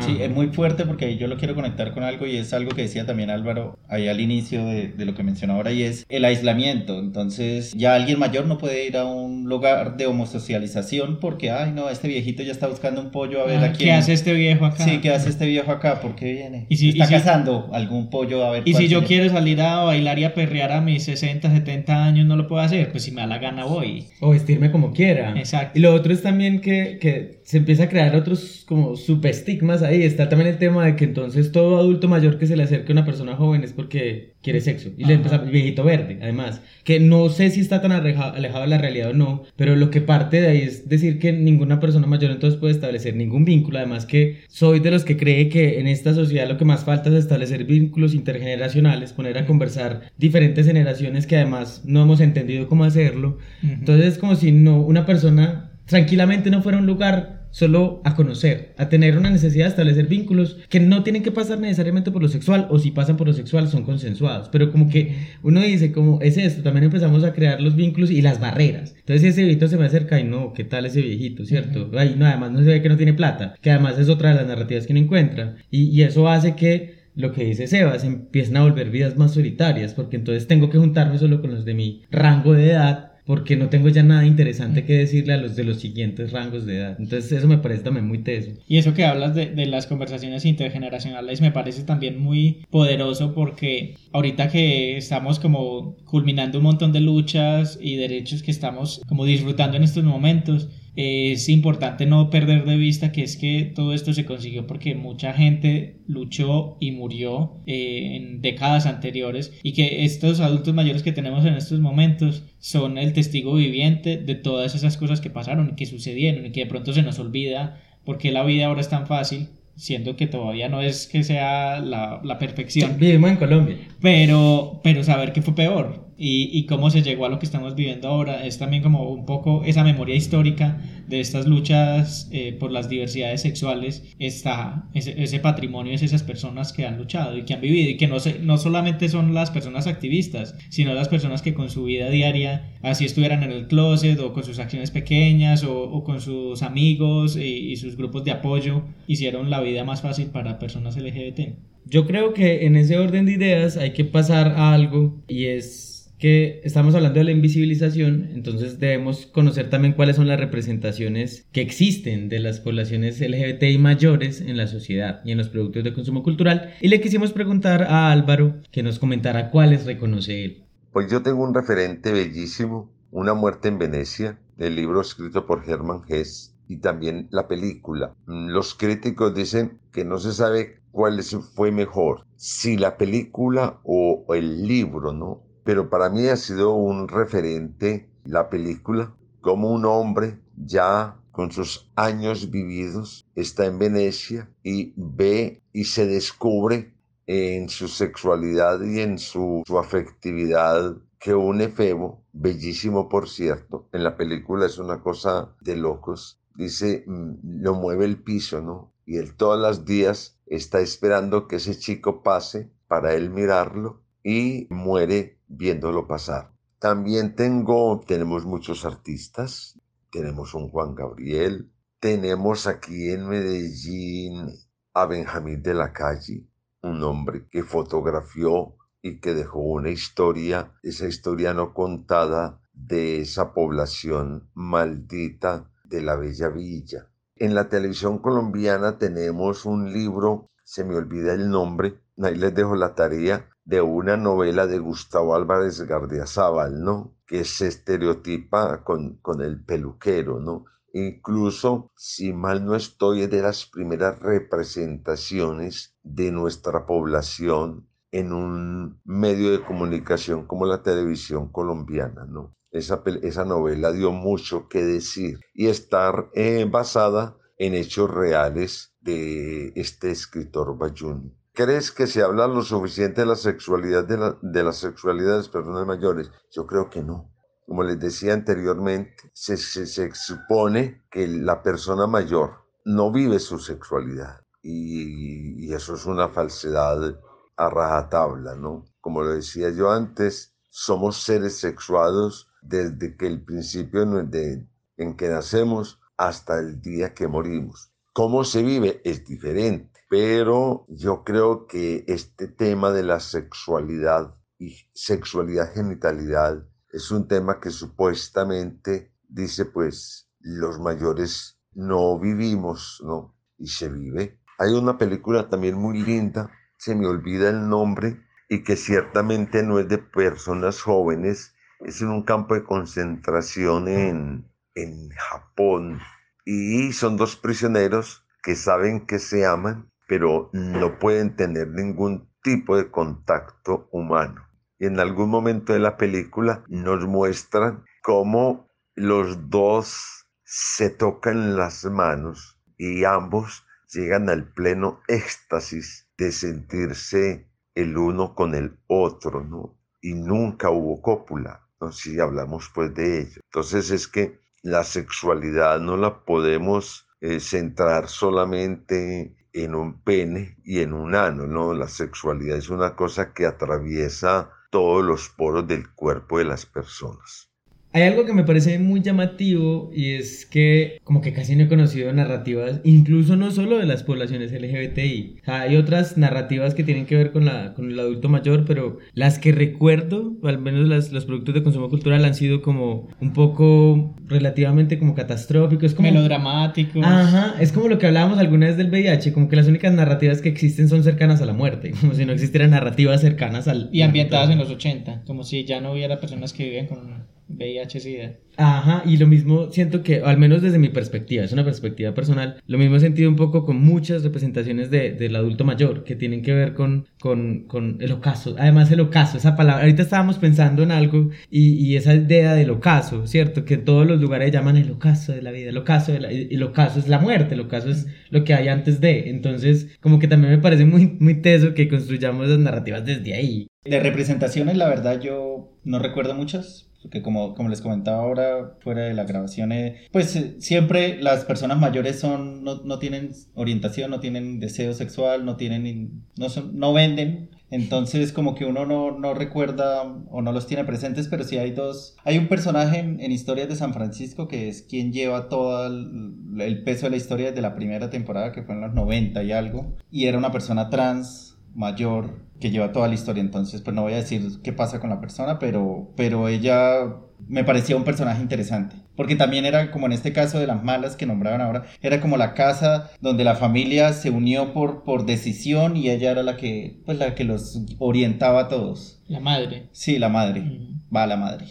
Speaker 4: Sí, es muy fuerte porque yo lo quiero conectar con algo y es algo que decía también Álvaro ahí al inicio de, de lo que mencionó ahora y es el aislamiento. Entonces ya alguien mayor no puede ir a un lugar de homosocialización porque, ay no, este viejito ya está buscando un pollo a ver
Speaker 2: Ah,
Speaker 4: a quién.
Speaker 2: ¿Qué hace este viejo acá?
Speaker 4: Sí, ¿qué hace este viejo acá? ¿Por qué viene?
Speaker 2: Y si-
Speaker 4: está
Speaker 2: y si-
Speaker 4: cazando algún pollo a ver
Speaker 2: Y si yo quiero salir a bailar y a perrear a mis 60, 70 años, no lo puedo hacer. Pues si me da la gana voy.
Speaker 3: O vestirme como quiera.
Speaker 2: Exacto.
Speaker 3: Y lo otro es también que, que se empieza a crear otros como subestigmas ahí. Está también el tema de que entonces todo adulto mayor que se le acerque a una persona joven es porque quiere sexo. Y le
Speaker 2: Ajá.
Speaker 3: empieza el viejito verde, además. Que no sé si está tan aleja- alejado de la realidad o no, pero lo que parte de ahí es decir que ninguna persona mayor entonces puede establecer ningún vínculo. Además que soy de los que cree que en esta sociedad lo que más falta es establecer vínculos intergeneracionales, poner a conversar diferentes generaciones que además no hemos entendido cómo hacerlo. Entonces es como si no una persona tranquilamente no fuera a un lugar solo a conocer, a tener una necesidad de establecer vínculos que no tienen que pasar necesariamente por lo sexual o si pasan por lo sexual son consensuados, pero como que uno dice como es esto, también empezamos a crear los vínculos y las barreras. Entonces ese viejito se me acerca y no, ¿qué tal ese viejito, cierto? Ay, no, además no se ve que no tiene plata, que además es otra de las narrativas que uno encuentra y, y eso hace que lo que dice Sebas, empiezan a volver vidas más solitarias, porque entonces tengo que juntarme solo con los de mi rango de edad, porque no tengo ya nada interesante que decirle a los de los siguientes rangos de edad. Entonces eso me parece también muy teso.
Speaker 2: Y eso que hablas de, de las conversaciones intergeneracionales me parece también muy poderoso porque ahorita que estamos como culminando un montón de luchas y derechos que estamos como disfrutando en estos momentos, es importante no perder de vista que es que todo esto se consiguió porque mucha gente luchó y murió eh, en décadas anteriores y que estos adultos mayores que tenemos en estos momentos son el testigo viviente de todas esas cosas que pasaron y que sucedieron y que de pronto se nos olvida porque la vida ahora es tan fácil siendo que todavía no es que sea la, la perfección
Speaker 3: Vivimos en Colombia.
Speaker 2: pero, pero saber que fue peor y, y cómo se llegó a lo que estamos viviendo ahora es también como un poco esa memoria histórica de estas luchas eh, por las diversidades sexuales, está ese, ese patrimonio es esas personas que han luchado y que han vivido y que no, se, no solamente son las personas activistas, sino las personas que con su vida diaria, así estuvieran en el closet o con sus acciones pequeñas o, o con sus amigos y, y sus grupos de apoyo, hicieron la vida más fácil para personas LGBT.
Speaker 3: Yo creo que en ese orden de ideas hay que pasar a algo y es que estamos hablando de la invisibilización, entonces debemos conocer también cuáles son las representaciones que existen de las poblaciones LGBTI mayores en la sociedad y en los productos de consumo cultural. Y le quisimos preguntar a Álvaro que nos comentara cuáles reconoce él.
Speaker 11: Pues yo tengo un referente bellísimo, Una muerte en Venecia, el libro escrito por Hermann Hesse y también la película. Los críticos dicen que no se sabe cuál fue mejor, si la película o el libro, ¿no? Pero para mí ha sido un referente la película, como un hombre ya con sus años vividos está en Venecia y ve y se descubre en su sexualidad y en su, afectividad que un efebo, bellísimo por cierto, en la película es una cosa de locos, dice, mm, lo mueve el piso, ¿no? Y él todos los días está esperando que ese chico pase para él mirarlo y muere viéndolo pasar. También tengo, tenemos muchos artistas, tenemos un Juan Gabriel, tenemos aquí en Medellín a Benjamín de la Calle, un hombre que fotografió y que dejó una historia, esa historia no contada de esa población maldita de la Bella Villa. En la televisión colombiana tenemos un libro, se me olvida el nombre, ahí les dejo la tarea, de una novela de Gustavo Álvarez Gardiazabal, ¿no? Que se estereotipa con, con el peluquero, ¿no? Incluso, si mal no estoy, es de las primeras representaciones de nuestra población en un medio de comunicación como la televisión colombiana, ¿no? Esa, esa novela dio mucho que decir y estar eh, basada en hechos reales de este escritor Bayuni. ¿Crees que se habla lo suficiente de la sexualidad de, la, de las sexualidades de personas mayores? Yo creo que no. Como les decía anteriormente, se, se, supone que la persona mayor no vive su sexualidad y, y eso es una falsedad a rajatabla, ¿no? Como lo decía yo antes, somos seres sexuados desde que el principio de, en que nacemos hasta el día que morimos. ¿Cómo se vive? Es diferente pero yo creo que este tema de la sexualidad y sexualidad genitalidad es un tema que supuestamente dice pues los mayores no vivimos, ¿no? Y se vive. Hay una película también muy linda, se me olvida el nombre, y que ciertamente no es de personas jóvenes, es en un campo de concentración en, en Japón. Y son dos prisioneros que saben que se aman pero no pueden tener ningún tipo de contacto humano. Y en algún momento de la película nos muestran cómo los dos se tocan las manos y ambos llegan al pleno éxtasis de sentirse el uno con el otro, ¿no? Y nunca hubo cópula, ¿no? Si hablamos pues de ello. Entonces es que la sexualidad no la podemos eh, centrar solamente en un pene y en un ano, ¿no? La sexualidad es una cosa que atraviesa todos los poros del cuerpo de las personas.
Speaker 3: Hay algo que me parece muy llamativo y es que como que casi no he conocido narrativas, incluso no solo de las poblaciones LGBTI. hay otras narrativas que tienen que ver con, la, con el adulto mayor, pero las que recuerdo, o al menos las, los productos de consumo cultural han sido como un poco relativamente como catastróficos, como
Speaker 2: melodramáticos.
Speaker 3: Ajá, es como lo que hablábamos alguna vez del VIH, como que las únicas narrativas que existen son cercanas a la muerte, como si no existieran narrativas cercanas al...
Speaker 2: Y ambientadas en los 80, como si ya no hubiera personas que viven con VIH-Sida.
Speaker 3: Ajá, y lo mismo siento que, al menos desde mi perspectiva, es una perspectiva personal, lo mismo he sentido un poco con muchas representaciones de, del adulto mayor que tienen que ver con, con, con, el ocaso. Además, el ocaso, esa palabra, ahorita estábamos pensando en algo y, y, esa idea del ocaso, ¿cierto? Que todos los lugares llaman el ocaso de la vida, el ocaso, de la, el ocaso es la muerte, el ocaso es lo que hay antes de. Entonces, como que también me parece muy, muy teso que construyamos las narrativas desde ahí.
Speaker 4: De representaciones, la verdad, yo no recuerdo muchas, porque como, como les comentaba ahora fuera de la grabación, eh, pues eh, siempre las personas mayores son, no, no, tienen orientación, no tienen deseo sexual, no tienen, no, son, no venden, entonces como que uno no, no, recuerda o no los tiene presentes, pero sí hay dos, hay un personaje en, en Historias de San Francisco que es quien lleva todo el, el peso de la historia desde la primera temporada que fue en los 90 y algo, y era una persona trans mayor que lleva toda la historia, entonces pues no voy a decir qué pasa con la persona, pero, pero ella me parecía un personaje interesante, porque también era como en este caso de las malas que nombraban ahora, era como la casa donde la familia se unió por, por decisión y ella era la que, pues la que los orientaba a todos.
Speaker 2: La madre.
Speaker 4: Sí, la madre. Va la madre.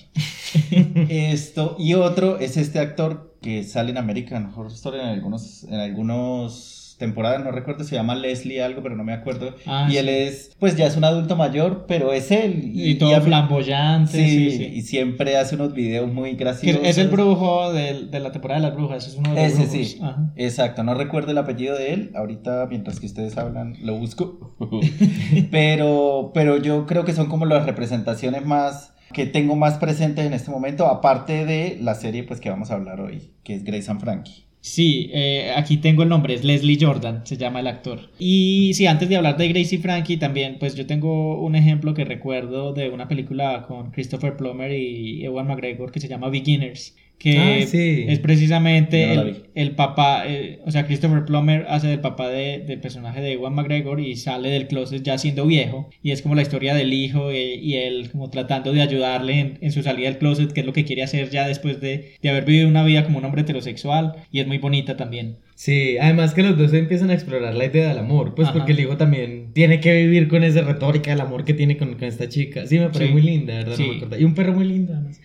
Speaker 4: Esto, y otro es este actor que sale en American Horror Story en algunos, en algunos temporadas, no recuerdo, se llama Leslie algo, pero no me acuerdo.
Speaker 2: Ah,
Speaker 4: y él es, pues ya es un adulto mayor, pero es él.
Speaker 2: Y, todo
Speaker 4: a-
Speaker 2: flamboyante.
Speaker 4: Sí,
Speaker 2: Sí, sí.
Speaker 4: y siempre hace unos videos muy graciosos.
Speaker 2: es el brujo del- de, la temporada de las brujas. Es uno de los
Speaker 4: Ese
Speaker 2: brujos.
Speaker 4: sí,
Speaker 2: Ajá.
Speaker 4: exacto, no recuerdo el apellido de él, ahorita mientras que ustedes hablan lo busco, pero, pero yo creo que son como las representaciones más que tengo más presentes en este momento, aparte de la serie pues que vamos a hablar hoy, que es Grace and Frankie.
Speaker 2: Sí, eh, aquí tengo el nombre, es Leslie Jordan, se llama el actor. Y sí, antes de hablar de Gracie Frankie, también, pues yo tengo un ejemplo que recuerdo de una película con Christopher Plummer y Ewan McGregor que se llama Beginners, que
Speaker 3: Ah, sí.
Speaker 2: es precisamente
Speaker 4: no
Speaker 2: el, el papá, eh, o sea, Christopher Plummer hace del papá de- del personaje de Ewan McGregor y sale del closet ya siendo viejo, y es como la historia del hijo y, y él como tratando de ayudarle en, en su salida del closet, que es lo que quiere hacer ya después de, de haber vivido una vida como un hombre heterosexual, y es muy bonita también.
Speaker 3: Sí, además que los dos empiezan a explorar la idea del amor, pues
Speaker 2: Ajá.
Speaker 3: porque el hijo también tiene que vivir con esa retórica del amor que tiene con, con esta chica. Sí, me parece
Speaker 2: Sí.
Speaker 3: muy linda, ¿verdad?
Speaker 2: Sí.
Speaker 3: No me acordaba. Y un perro muy lindo, además.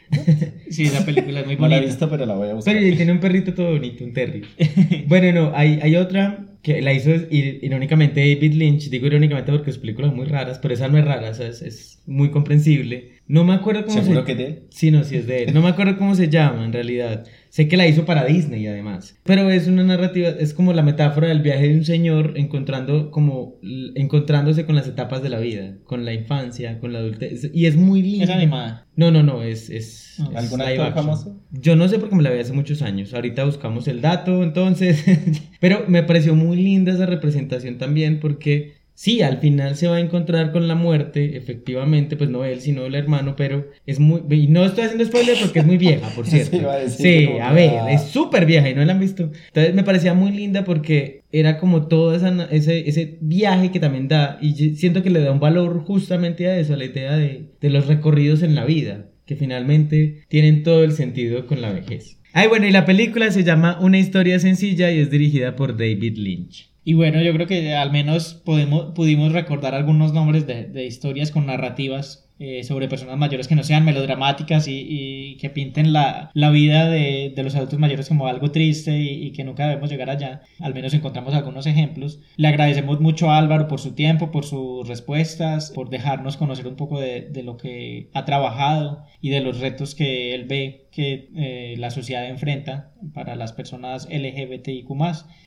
Speaker 2: Sí, esa película es muy
Speaker 4: No la he
Speaker 2: bonita.
Speaker 4: visto, pero la voy a buscar.
Speaker 3: Pero y tiene un perrito todo bonito, un terrier. bueno, no, hay, hay otra que la hizo ir- irónicamente David Lynch. Digo irónicamente porque sus películas son muy raras, pero esa no es rara, o sea, es, es muy comprensible. No me acuerdo cómo
Speaker 4: ¿Seguro
Speaker 3: se
Speaker 4: que es de él?
Speaker 3: Sí, no, sí es de él. No me acuerdo cómo se llama en realidad. Sé que la hizo para Disney además. Pero es una narrativa, es como la metáfora del viaje de un señor encontrando como encontrándose con las etapas de la vida, con la infancia, con la adultez y es muy linda.
Speaker 2: Es animada.
Speaker 3: No, no, no, es, es,
Speaker 2: No.
Speaker 3: es
Speaker 4: ¿Algún
Speaker 3: live
Speaker 4: actor
Speaker 3: action.
Speaker 4: famoso?
Speaker 3: Yo no sé porque me la vi hace muchos años. Ahorita buscamos el dato, entonces. Pero me pareció muy linda esa representación también porque sí, al final se va a encontrar con la muerte, efectivamente, pues no él, sino el hermano, pero es muy... Y no estoy haciendo spoiler porque es muy vieja, por cierto.
Speaker 4: a
Speaker 3: sí, a ver, es súper vieja y no la han visto. Entonces me parecía muy linda porque era como todo esa, ese, ese viaje que también da y siento que le da un valor justamente a eso, a la idea de, de los recorridos en la vida, que finalmente tienen todo el sentido con la vejez. Ay, bueno, y la película se llama Una historia sencilla y es dirigida por David Lynch.
Speaker 2: Y bueno, yo creo que al menos podemos, pudimos recordar algunos nombres de, de historias con narrativas eh, sobre personas mayores que no sean melodramáticas y, y que pinten la, la vida de, de los adultos mayores como algo triste y, y que nunca debemos llegar allá. Al menos encontramos algunos ejemplos. Le agradecemos mucho a Álvaro por su tiempo, por sus respuestas, por dejarnos conocer un poco de, de lo que ha trabajado y de los retos que él ve que eh, la sociedad enfrenta para las personas LGBTIQ+.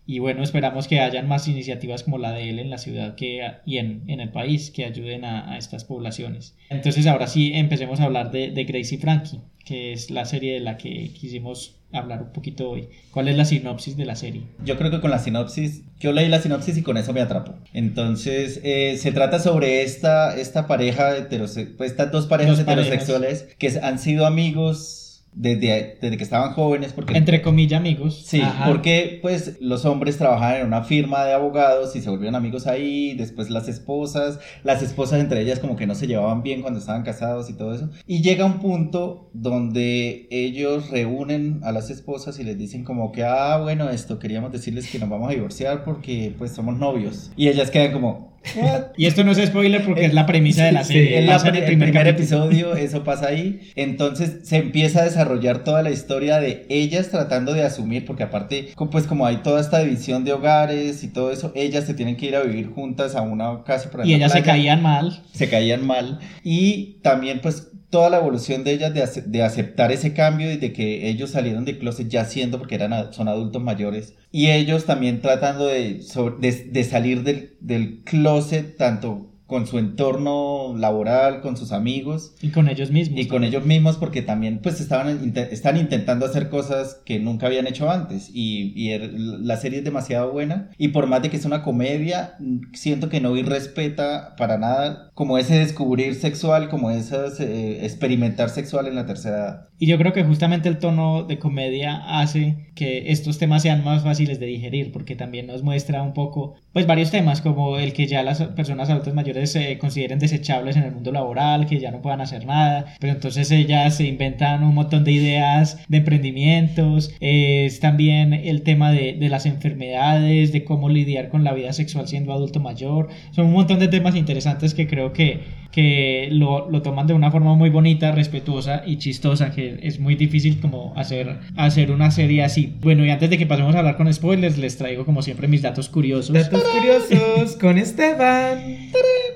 Speaker 2: Y bueno, esperamos que hayan más iniciativas como la de él en la ciudad que, y en, en el país que ayuden a, a estas poblaciones. Entonces ahora sí empecemos a hablar de, de Gracie Frankie, que es la serie de la que quisimos hablar un poquito hoy. ¿Cuál es la sinopsis de la serie?
Speaker 4: Yo creo que con la sinopsis, yo leí la sinopsis y con eso me atrapó. Entonces, eh, se trata sobre esta, esta pareja, heterose- pues, estas dos parejas
Speaker 2: Dos parejas.
Speaker 4: heterosexuales que han sido amigos desde, desde que estaban jóvenes. Porque
Speaker 2: Entre comillas, amigos.
Speaker 4: Sí,
Speaker 3: Ajá.
Speaker 4: porque pues los hombres trabajaban en una firma de abogados y se volvieron amigos ahí, después las esposas, las esposas entre ellas como que no se llevaban bien cuando estaban casados y todo eso. Y llega un punto donde ellos reúnen a las esposas y les dicen como que, ah, bueno, esto queríamos decirles que nos vamos a divorciar porque pues somos novios. Y ellas quedan como, "What?".
Speaker 2: Y esto no es spoiler porque es la premisa de la
Speaker 3: Sí,
Speaker 2: serie.
Speaker 4: En la-
Speaker 2: Pasa en
Speaker 4: el
Speaker 2: el
Speaker 4: primer, episodio eso pasa ahí. Entonces se empieza a desarrollar toda la historia de ellas tratando de asumir, porque aparte, pues como hay toda esta división de hogares y todo eso, ellas se tienen que ir a vivir juntas a una casa por
Speaker 2: Y ellas se caían mal.
Speaker 4: se caían mal. Y también pues toda la evolución de ellas de, de aceptar ese cambio y de que ellos salieron de closet ya siendo porque eran son adultos mayores. Y ellos también tratando de, de, de salir del, del closet tanto con su entorno laboral, con sus amigos.
Speaker 2: Y con ellos mismos.
Speaker 4: y con ellos mismos porque también pues estaban están intentando hacer cosas que nunca habían hecho antes. Y, y er- la serie es demasiado buena. Y por más de que es una comedia siento que no irrespeta para nada como ese descubrir sexual como esas eh, experimentar sexual en la tercera edad
Speaker 2: Y yo creo que justamente el tono de comedia hace que estos temas sean más fáciles de digerir, porque también nos muestra un poco, pues varios temas, como el que ya las personas adultas mayores se consideren desechables en el mundo laboral, que ya no puedan hacer nada, pero entonces ellas se inventan un montón de ideas de emprendimientos, es también el tema de, de las enfermedades, de cómo lidiar con la vida sexual siendo adulto mayor, son un montón de temas interesantes que creo que, que lo, lo toman de una forma muy bonita, respetuosa y chistosa, que es muy difícil como hacer, hacer una serie así. Bueno, y antes de que pasemos a hablar con spoilers, les traigo como siempre mis datos curiosos.
Speaker 3: Datos curiosos con Esteban.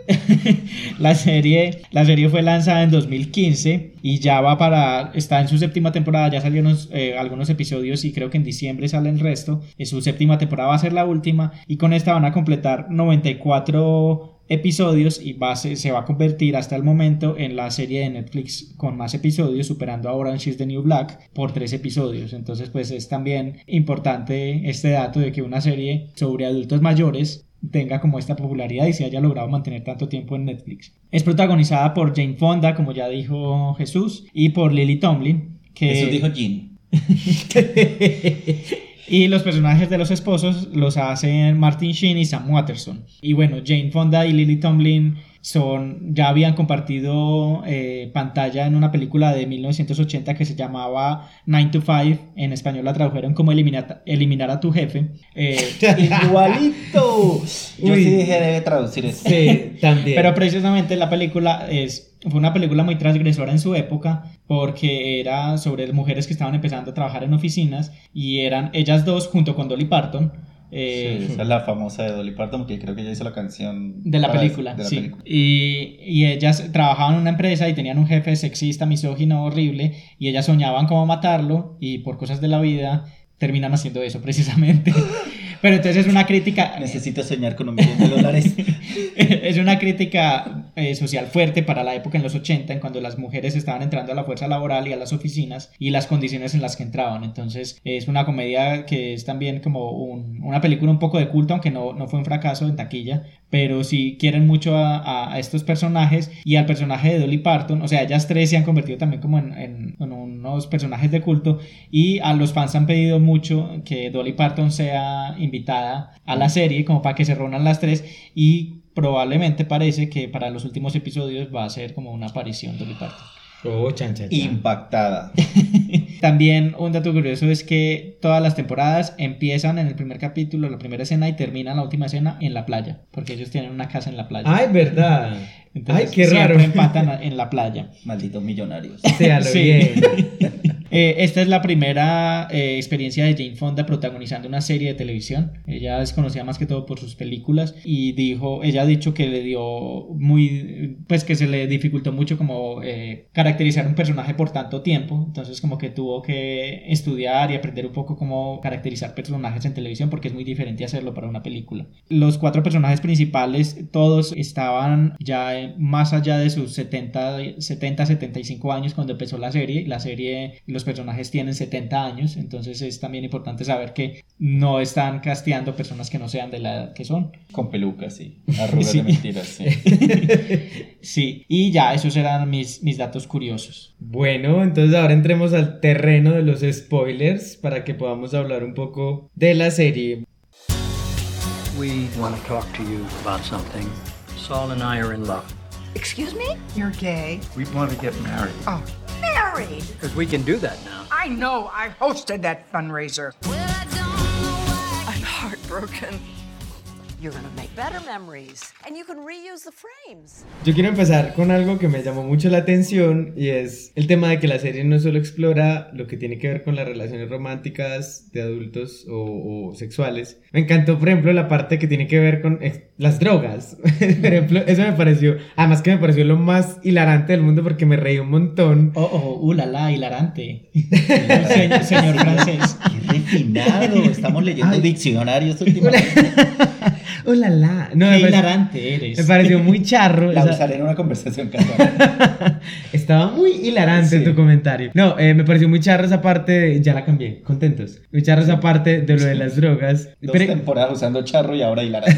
Speaker 2: la serie, la serie fue lanzada en 2015 y ya va para, está en su séptima temporada, ya salieron eh, algunos episodios y creo que en diciembre sale el resto. En su séptima temporada va a ser la última y con esta van a completar 94 episodios y va, se, se va a convertir hasta el momento en la serie de Netflix con más episodios, superando a Orange is the New Black por tres episodios. Entonces, pues es también importante este dato de que una serie sobre adultos mayores tenga como esta popularidad y se haya logrado mantener tanto tiempo en Netflix. Es protagonizada por Jane Fonda, como ya dijo Jesús, y por Lily Tomlin. Que...
Speaker 4: Eso dijo Jean.
Speaker 2: Y los personajes de los esposos los hacen Martin Sheen y Sam Watterson. Y bueno, Jane Fonda y Lily Tomlin son, ya habían compartido eh, pantalla en una película de 1980 que se llamaba 9 to 5. En español la tradujeron como eliminar, eliminar a tu jefe. Eh,
Speaker 4: Igualito. Yo
Speaker 3: Uy.
Speaker 4: sí dije debe traducir eso.
Speaker 3: Sí, también.
Speaker 2: Pero precisamente la película es fue una película muy transgresora en su época porque era sobre mujeres que estaban empezando a trabajar en oficinas y eran ellas dos junto con Dolly Parton. eh,
Speaker 4: Sí, esa es la famosa de Dolly Parton, porque creo que ella hizo la canción
Speaker 2: de la
Speaker 4: para-
Speaker 2: película,
Speaker 4: de la
Speaker 2: sí.
Speaker 4: película.
Speaker 2: Y, y ellas trabajaban en una empresa y tenían un jefe sexista, misógino, horrible, y ellas soñaban cómo matarlo y por cosas de la vida terminan haciendo eso precisamente. Pero entonces es una crítica...
Speaker 4: Necesito soñar con un millón de dólares.
Speaker 2: es una crítica eh, social fuerte para la época en los 80, en cuando las mujeres estaban entrando a la fuerza laboral y a las oficinas y las condiciones en las que entraban. Entonces es una comedia que es también como un- una película un poco de culto, aunque no, no fue un fracaso en taquilla, pero sí quieren mucho a, a- a estos personajes y al personaje de Dolly Parton. O sea, ellas tres se han convertido también como en, en- en unos personajes de culto y a los fans han pedido mucho que Dolly Parton sea invitada a la serie como para que se reúnan las tres y probablemente parece que para los últimos episodios va a ser como una aparición Dolly Parton.
Speaker 3: Oh, chan, chan, chan.
Speaker 4: Impactada.
Speaker 2: También un dato curioso es que todas las temporadas empiezan en el primer capítulo, la primera escena y terminan la última escena en la playa, porque ellos tienen una casa en la playa.
Speaker 3: Ay, verdad.
Speaker 2: Entonces,
Speaker 3: Ay, qué
Speaker 2: siempre
Speaker 3: raro.
Speaker 2: empatan en la playa.
Speaker 4: Malditos millonarios.
Speaker 3: Sea lo
Speaker 2: Sí.
Speaker 3: bien.
Speaker 2: Eh, esta es la primera eh, experiencia de Jane Fonda protagonizando una serie de televisión. Ella es conocida más que todo por sus películas y dijo, ella ha dicho que le dio muy, pues que se le dificultó mucho como eh, caracterizar un personaje por tanto tiempo. Entonces como que tuvo que estudiar y aprender un poco cómo caracterizar personajes en televisión porque es muy diferente hacerlo para una película. Los cuatro personajes principales todos estaban ya más allá de sus 70, 70 75 años cuando empezó la serie. La serie, los personajes tienen 70 años, entonces es también importante saber que no están casteando personas que no sean de la edad que son.
Speaker 4: Con pelucas, sí. Arrugas
Speaker 2: Sí.
Speaker 4: de mentiras, sí.
Speaker 2: Sí, y ya, esos eran mis, mis datos curiosos.
Speaker 3: Bueno, entonces ahora entremos al terreno de los spoilers para que podamos hablar un poco de la serie.
Speaker 12: We want to talk to you about something. Saul and I are in love.
Speaker 1: Excuse me? You're gay.
Speaker 12: We want to get married.
Speaker 1: Oh, married?
Speaker 12: Because we can do that now.
Speaker 1: I know. I hosted that fundraiser. I'm heartbroken.
Speaker 13: You're gonna make better memories, and you can reuse the frames.
Speaker 3: Yo quiero empezar con algo que me llamó mucho la atención y es el tema de que la serie no solo explora lo que tiene que ver con las relaciones románticas de adultos o, o sexuales. Me encantó, por ejemplo, la parte que tiene que ver con ex- las drogas. por ejemplo, eso me pareció, además que me pareció lo más hilarante del mundo porque me reí un montón.
Speaker 2: Oh, oh, uh, la, la, hilarante. señor, señor francés.
Speaker 4: Qué refinado. Estamos leyendo diccionarios últimamente.
Speaker 3: ¡Oh, la, la! No,
Speaker 2: Qué
Speaker 3: me pareció-
Speaker 2: hilarante eres.
Speaker 3: Me pareció muy charro.
Speaker 4: La
Speaker 3: esa-
Speaker 4: usaré en una conversación casual.
Speaker 3: Estaba muy hilarante
Speaker 4: Sí.
Speaker 3: tu comentario. No, eh, me pareció muy charro esa parte. de- ya la cambié, contentos. Muy charro esa parte de lo de las drogas.
Speaker 4: Dos
Speaker 3: Pero-
Speaker 4: temporadas usando charro y ahora hilarante.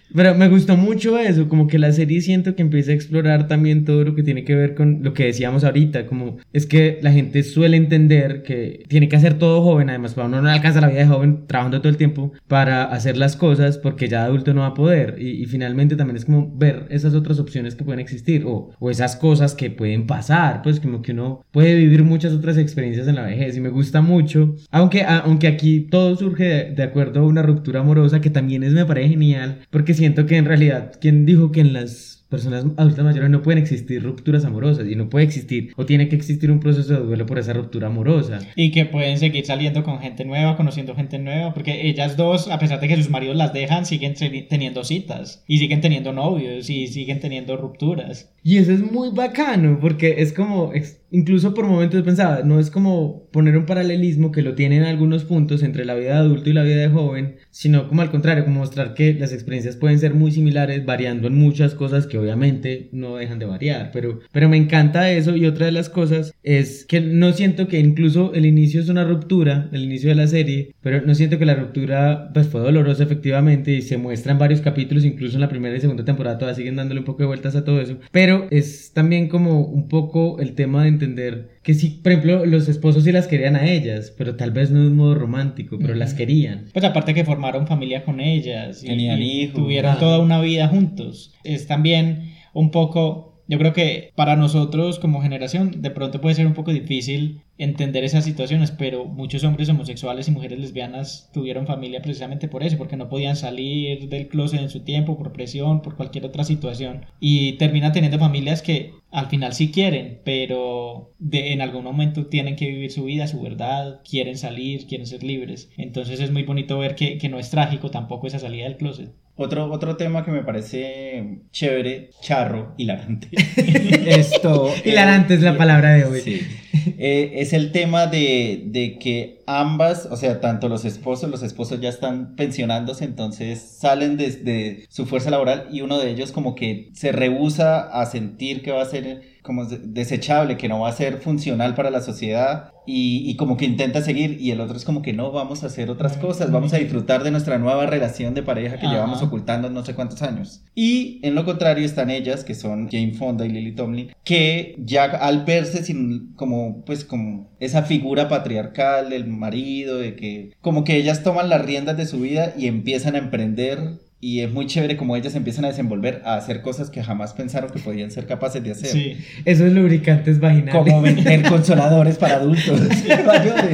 Speaker 3: Pero me gustó mucho eso, como que la serie siento que empieza a explorar también todo lo que tiene que ver con lo que decíamos ahorita, como es que la gente suele entender que tiene que hacer todo joven, además para uno no alcanza la vida de joven trabajando todo el tiempo para hacer las cosas porque ya adulto no va a poder. Y, finalmente también es como ver esas otras opciones que pueden existir o, o esas cosas que pueden pasar, pues como que uno puede vivir muchas otras experiencias en la vejez y me gusta mucho, aunque, aunque aquí todo surge de, de acuerdo a una ruptura amorosa que también es me parece genial porque siento que en realidad, ¿quién dijo que en las personas adultas mayores no pueden existir rupturas amorosas y no puede existir o tiene que existir un proceso de duelo por esa ruptura amorosa.
Speaker 2: Y que pueden seguir saliendo con gente nueva, conociendo gente nueva, porque ellas dos, a pesar de que sus maridos las dejan, siguen teniendo citas y siguen teniendo novios y siguen teniendo rupturas.
Speaker 3: Y eso es muy bacano porque es como, incluso por momentos pensaba, no es como poner un paralelismo que lo tiene en algunos puntos entre la vida de adulto y la vida de joven, sino como al contrario, como mostrar que las experiencias pueden ser muy similares, variando en muchas cosas que obviamente no dejan de variar, pero, pero me encanta eso y otra de las cosas es que no siento que incluso el inicio es una ruptura, el inicio de la serie, pero no siento que la ruptura pues fue dolorosa efectivamente y se muestra en varios capítulos, incluso en la primera y segunda temporada todavía siguen dándole un poco de vueltas a todo eso, pero es también como un poco el tema de entender que si, por ejemplo, los esposos sí las querían a ellas, pero tal vez no de un modo romántico, pero las querían.
Speaker 2: Pues aparte que formaron familia con ellas, y, tenían hijos, tuvieron toda una vida juntos. Es también un poco yo creo que para nosotros como generación de pronto puede ser un poco difícil entender esas situaciones, pero muchos hombres homosexuales y mujeres lesbianas tuvieron familia precisamente por eso, porque no podían salir del closet en su tiempo, por presión, por cualquier otra situación, y terminan teniendo familias que al final sí quieren, pero de, en algún momento tienen que vivir su vida, su verdad, quieren salir, quieren ser libres. Entonces es muy bonito ver que, que no es trágico tampoco esa salida del closet.
Speaker 4: Otro, otro tema que me parece chévere, charro, hilarante.
Speaker 3: Esto. hilarante es la palabra de hoy.
Speaker 4: Sí. Eh, es el tema de, de, que ambas, o sea, tanto los esposos, los esposos ya están pensionándose, entonces salen desde su fuerza laboral y uno de ellos como que se rehúsa a sentir que va a ser como desechable, que no va a ser funcional para la sociedad y, y, como que intenta seguir y el otro es como que no, vamos a hacer otras cosas, vamos a disfrutar de nuestra nueva relación de pareja que llevamos ocultando no sé cuántos años. Y en lo contrario están ellas, que son Jane Fonda y Lily Tomlin, que ya al verse sin como pues como esa figura patriarcal del marido, de que como que ellas toman las riendas de su vida y empiezan a emprender y es muy chévere como ellas empiezan a desenvolver, a hacer cosas que jamás pensaron que podían ser capaces de hacer. Sí,
Speaker 3: esos lubricantes vaginales.
Speaker 4: Como vender consoladores para adultos.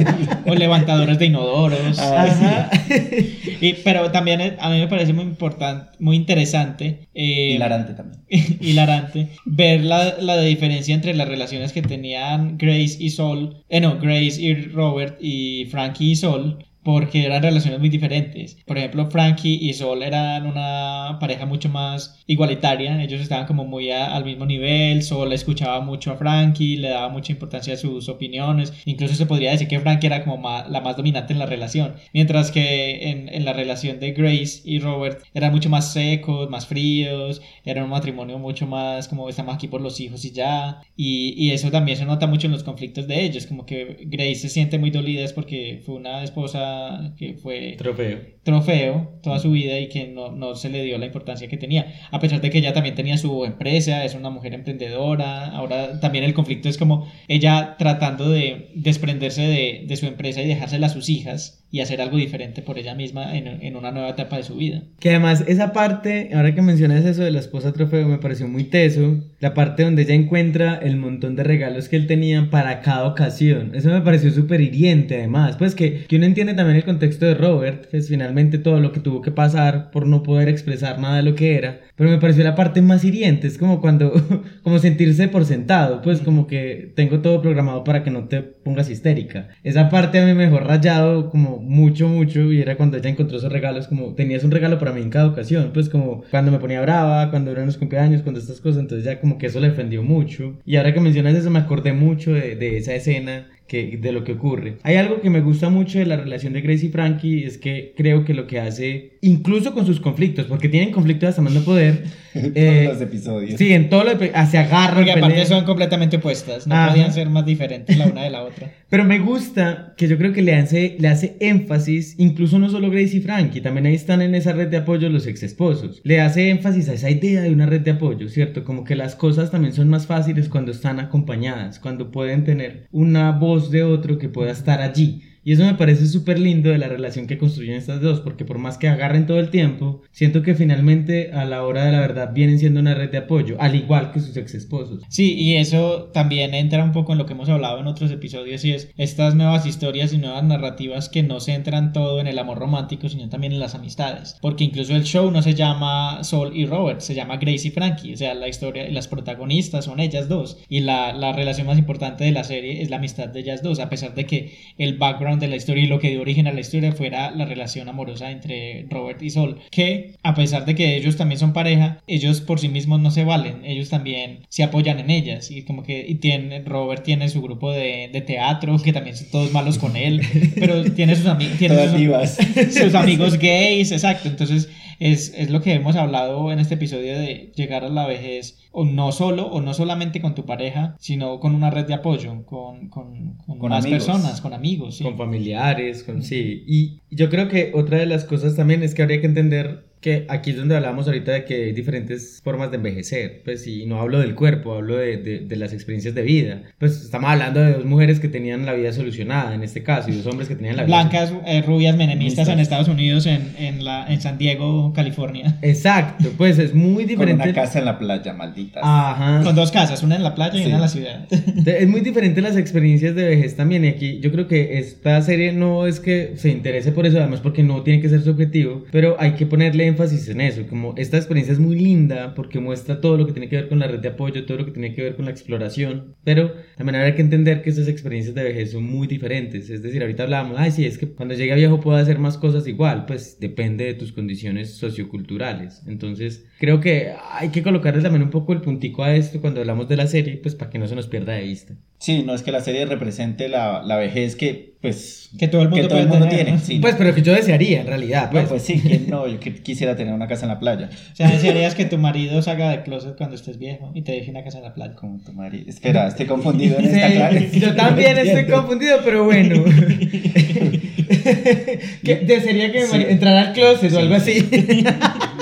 Speaker 2: o levantadores de inodoros. Ah, y, pero también a mí me parece muy importante, muy interesante.
Speaker 4: Eh, hilarante también.
Speaker 2: hilarante. Ver la, la, diferencia entre las relaciones que tenían Grace y Sol. Eh, no, Grace y Robert y Frankie y Sol porque eran relaciones muy diferentes. Por ejemplo, Frankie y Sol eran una pareja mucho más igualitaria, ellos estaban como muy al mismo nivel, Sol escuchaba mucho a Frankie, le daba mucha importancia a sus opiniones, incluso se podría decir que Frankie era como la más dominante en la relación, mientras que en, en, la relación de Grace y Robert eran mucho más secos, más fríos, era un matrimonio mucho más como estamos aquí por los hijos y ya, y, y eso también se nota mucho en los conflictos de ellos, como que Grace se siente muy dolida es porque fue una esposa que fue
Speaker 3: trofeo.
Speaker 2: trofeo toda su vida y que no, no, se le dio la importancia que tenía. A pesar de que ella también tenía su empresa, es una mujer emprendedora. Ahora también el conflicto es como ella tratando de desprenderse de, de su empresa y dejársela a sus hijas y hacer algo diferente por ella misma en, en, una nueva etapa de su vida.
Speaker 3: Que además esa parte, ahora que mencionas eso de la esposa trofeo, me pareció muy teso, la parte donde ella encuentra el montón de regalos que él tenía para cada ocasión. Eso me pareció súper hiriente además, pues que, que uno entiende también el contexto de Robert, que es finalmente todo lo que tuvo que pasar por no poder expresar nada de lo que era, pero me pareció la parte más hiriente, es como cuando, como sentirse por sentado, pues como que tengo todo programado para que no te pongas histérica. Esa parte a mí me dejó rayado como mucho, mucho, y era cuando ella encontró esos regalos, como tenías un regalo para mí en cada ocasión, pues como cuando me ponía brava, cuando eran los cumpleaños, cuando estas cosas, entonces ya como que eso le ofendió mucho. Y ahora que mencionas eso me acordé mucho de, de esa escena que, de lo que ocurre. Hay algo que me gusta mucho de la relación de Grace y Frankie, es que creo que lo que hace, incluso con sus conflictos, porque tienen conflictos hasta más no poder.
Speaker 4: En
Speaker 3: eh,
Speaker 4: todos los episodios.
Speaker 3: Sí, en todos los episodios, se agarran.
Speaker 2: Porque aparte
Speaker 3: pelean.
Speaker 2: son completamente opuestas, no
Speaker 3: Ajá.
Speaker 2: podían ser más diferentes la una de la otra.
Speaker 3: Pero me gusta que yo creo que le hace, le hace énfasis, incluso no solo Grace y Frankie, también ahí están en esa red de apoyo los ex esposos. Le hace énfasis a esa idea de una red de apoyo, ¿cierto? Como que las cosas también son más fáciles cuando están acompañadas, cuando pueden tener una voz de otro que pueda estar allí. Y eso me parece súper lindo de la relación que construyen estas dos, porque por más que agarren todo el tiempo, siento que finalmente a la hora de la verdad vienen siendo una red de apoyo, al igual que sus ex esposos.
Speaker 2: Sí, y eso también entra un poco en lo que hemos hablado en otros episodios y es estas nuevas historias y nuevas narrativas que no centran todo en el amor romántico, sino también en las amistades. Porque incluso el show no se llama Sol y Robert, se llama Grace y Frankie. O sea, la historia, las protagonistas son ellas dos. Y la, la relación más importante de la serie es la amistad de ellas dos, a pesar de que el background de la historia y lo que dio origen a la historia fuera la relación amorosa entre Robert y Sol. Que a pesar de que ellos también son pareja, ellos por sí mismos no se valen. Ellos también se apoyan en ellas. Y como que y tiene, Robert tiene su grupo de, de teatro, que también son todos malos con él. Pero tiene sus, ami- tiene
Speaker 4: Todas
Speaker 2: sus, sus amigos gays, exacto. Entonces es, es lo que hemos hablado en este episodio de llegar a la vejez, o no solo, o no solamente con tu pareja, sino con una red de apoyo, con, con, con
Speaker 4: Con
Speaker 2: más
Speaker 4: amigos.
Speaker 2: personas, con amigos. sí.
Speaker 3: con familiares, con sí. Y yo creo que otra de las cosas también es que habría que entender que aquí es donde hablamos ahorita de que hay diferentes formas de envejecer, pues y no hablo del cuerpo, hablo de, de, de las experiencias de vida. Pues estamos hablando de dos mujeres que tenían la vida solucionada en este caso y dos hombres que tenían la vida
Speaker 2: Blancas, eh, rubias, menemistas en. Estados Unidos, en, en, la, en San Diego, California.
Speaker 3: Exacto, pues es muy
Speaker 4: Con
Speaker 3: diferente.
Speaker 4: una casa en la playa, malditas.
Speaker 3: Ajá.
Speaker 2: Con dos casas, una en la playa y
Speaker 4: Sí.
Speaker 2: una en la ciudad.
Speaker 3: Es muy diferente las experiencias de vejez también. Y aquí yo creo que esta serie no es que se interese por eso, además porque no tiene que ser su objetivo, pero hay que ponerle énfasis en eso. Como esta experiencia es muy linda porque muestra todo lo que tiene que ver con la red de apoyo, todo lo que tiene que ver con la exploración, pero también habrá que entender que esas experiencias de vejez son muy diferentes. Es decir, ahorita hablábamos, ay, sí, es que cuando llegue a viejo puedo hacer más cosas igual, pues depende de tus condiciones socioculturales. Entonces, creo que hay que colocarle también un poco el puntico a esto cuando hablamos de la serie, pues para que no se nos pierda de vista.
Speaker 4: Sí, no es que la serie represente la, la vejez que, pues,
Speaker 2: Que todo el mundo
Speaker 4: que todo el mundo
Speaker 2: tener,
Speaker 4: tiene.
Speaker 2: ¿no?
Speaker 4: sí.
Speaker 3: Pues, pero que yo desearía en realidad.
Speaker 4: No,
Speaker 3: Pues,
Speaker 4: pues sí, ¿quién no? Yo que- quisiera tener una casa en la playa.
Speaker 2: O sea, desearías que tu marido salga de closet cuando estés viejo y te deje una casa en la playa.
Speaker 4: Como tu marido. Espera, estoy confundido en
Speaker 3: Sí,
Speaker 4: esta clase.
Speaker 3: yo también estoy confundido, pero bueno. que desearía que me
Speaker 4: Sí.
Speaker 3: entrara al closet o algo así.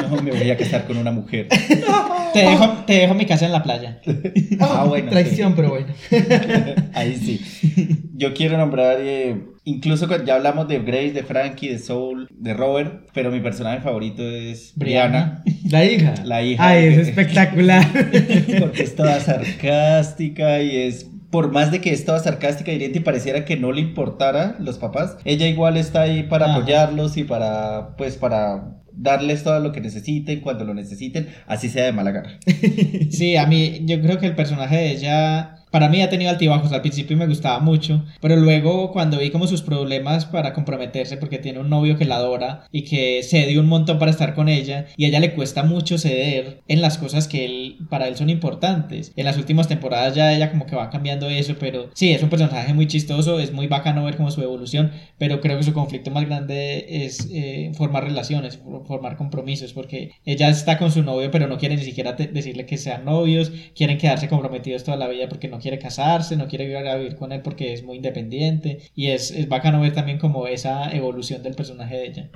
Speaker 4: No, me voy a casar con una mujer.
Speaker 2: Te dejo, te dejo mi casa en la playa.
Speaker 4: Ah, bueno.
Speaker 3: Traición, pero bueno.
Speaker 4: Ahí sí. Yo quiero nombrar, eh, incluso cuando ya hablamos de Grace, de Frankie, de Soul, de Robert, pero mi personaje favorito es Brianna.
Speaker 3: La hija.
Speaker 4: La hija.
Speaker 3: Ay, es espectacular.
Speaker 4: Porque es toda sarcástica y es. Por más de que es toda sarcástica y y pareciera que no le importara los papás, ella igual está ahí para
Speaker 2: Ajá.
Speaker 4: apoyarlos y para, pues, para darles todo lo que necesiten cuando lo necesiten, así sea de mala gana.
Speaker 2: Sí, a mí, yo creo que el personaje de ella, para mí ha tenido altibajos. Al principio me gustaba mucho, pero luego cuando vi como sus problemas para comprometerse, porque tiene un novio que la adora y que cede un montón para estar con ella, y a ella le cuesta mucho ceder en las cosas que él, para él son importantes. En las últimas temporadas ya ella como que va cambiando eso, pero sí, es un personaje muy chistoso, es muy bacano ver como su evolución, pero creo que su conflicto más grande es eh, formar relaciones, for- formar compromisos, porque ella está con su novio, pero no quiere ni siquiera decirle que sean novios, quieren quedarse comprometidos toda la vida porque no quiere casarse, no quiere a vivir con él porque es muy independiente, y es, es bacano ver también como esa evolución del personaje de ella.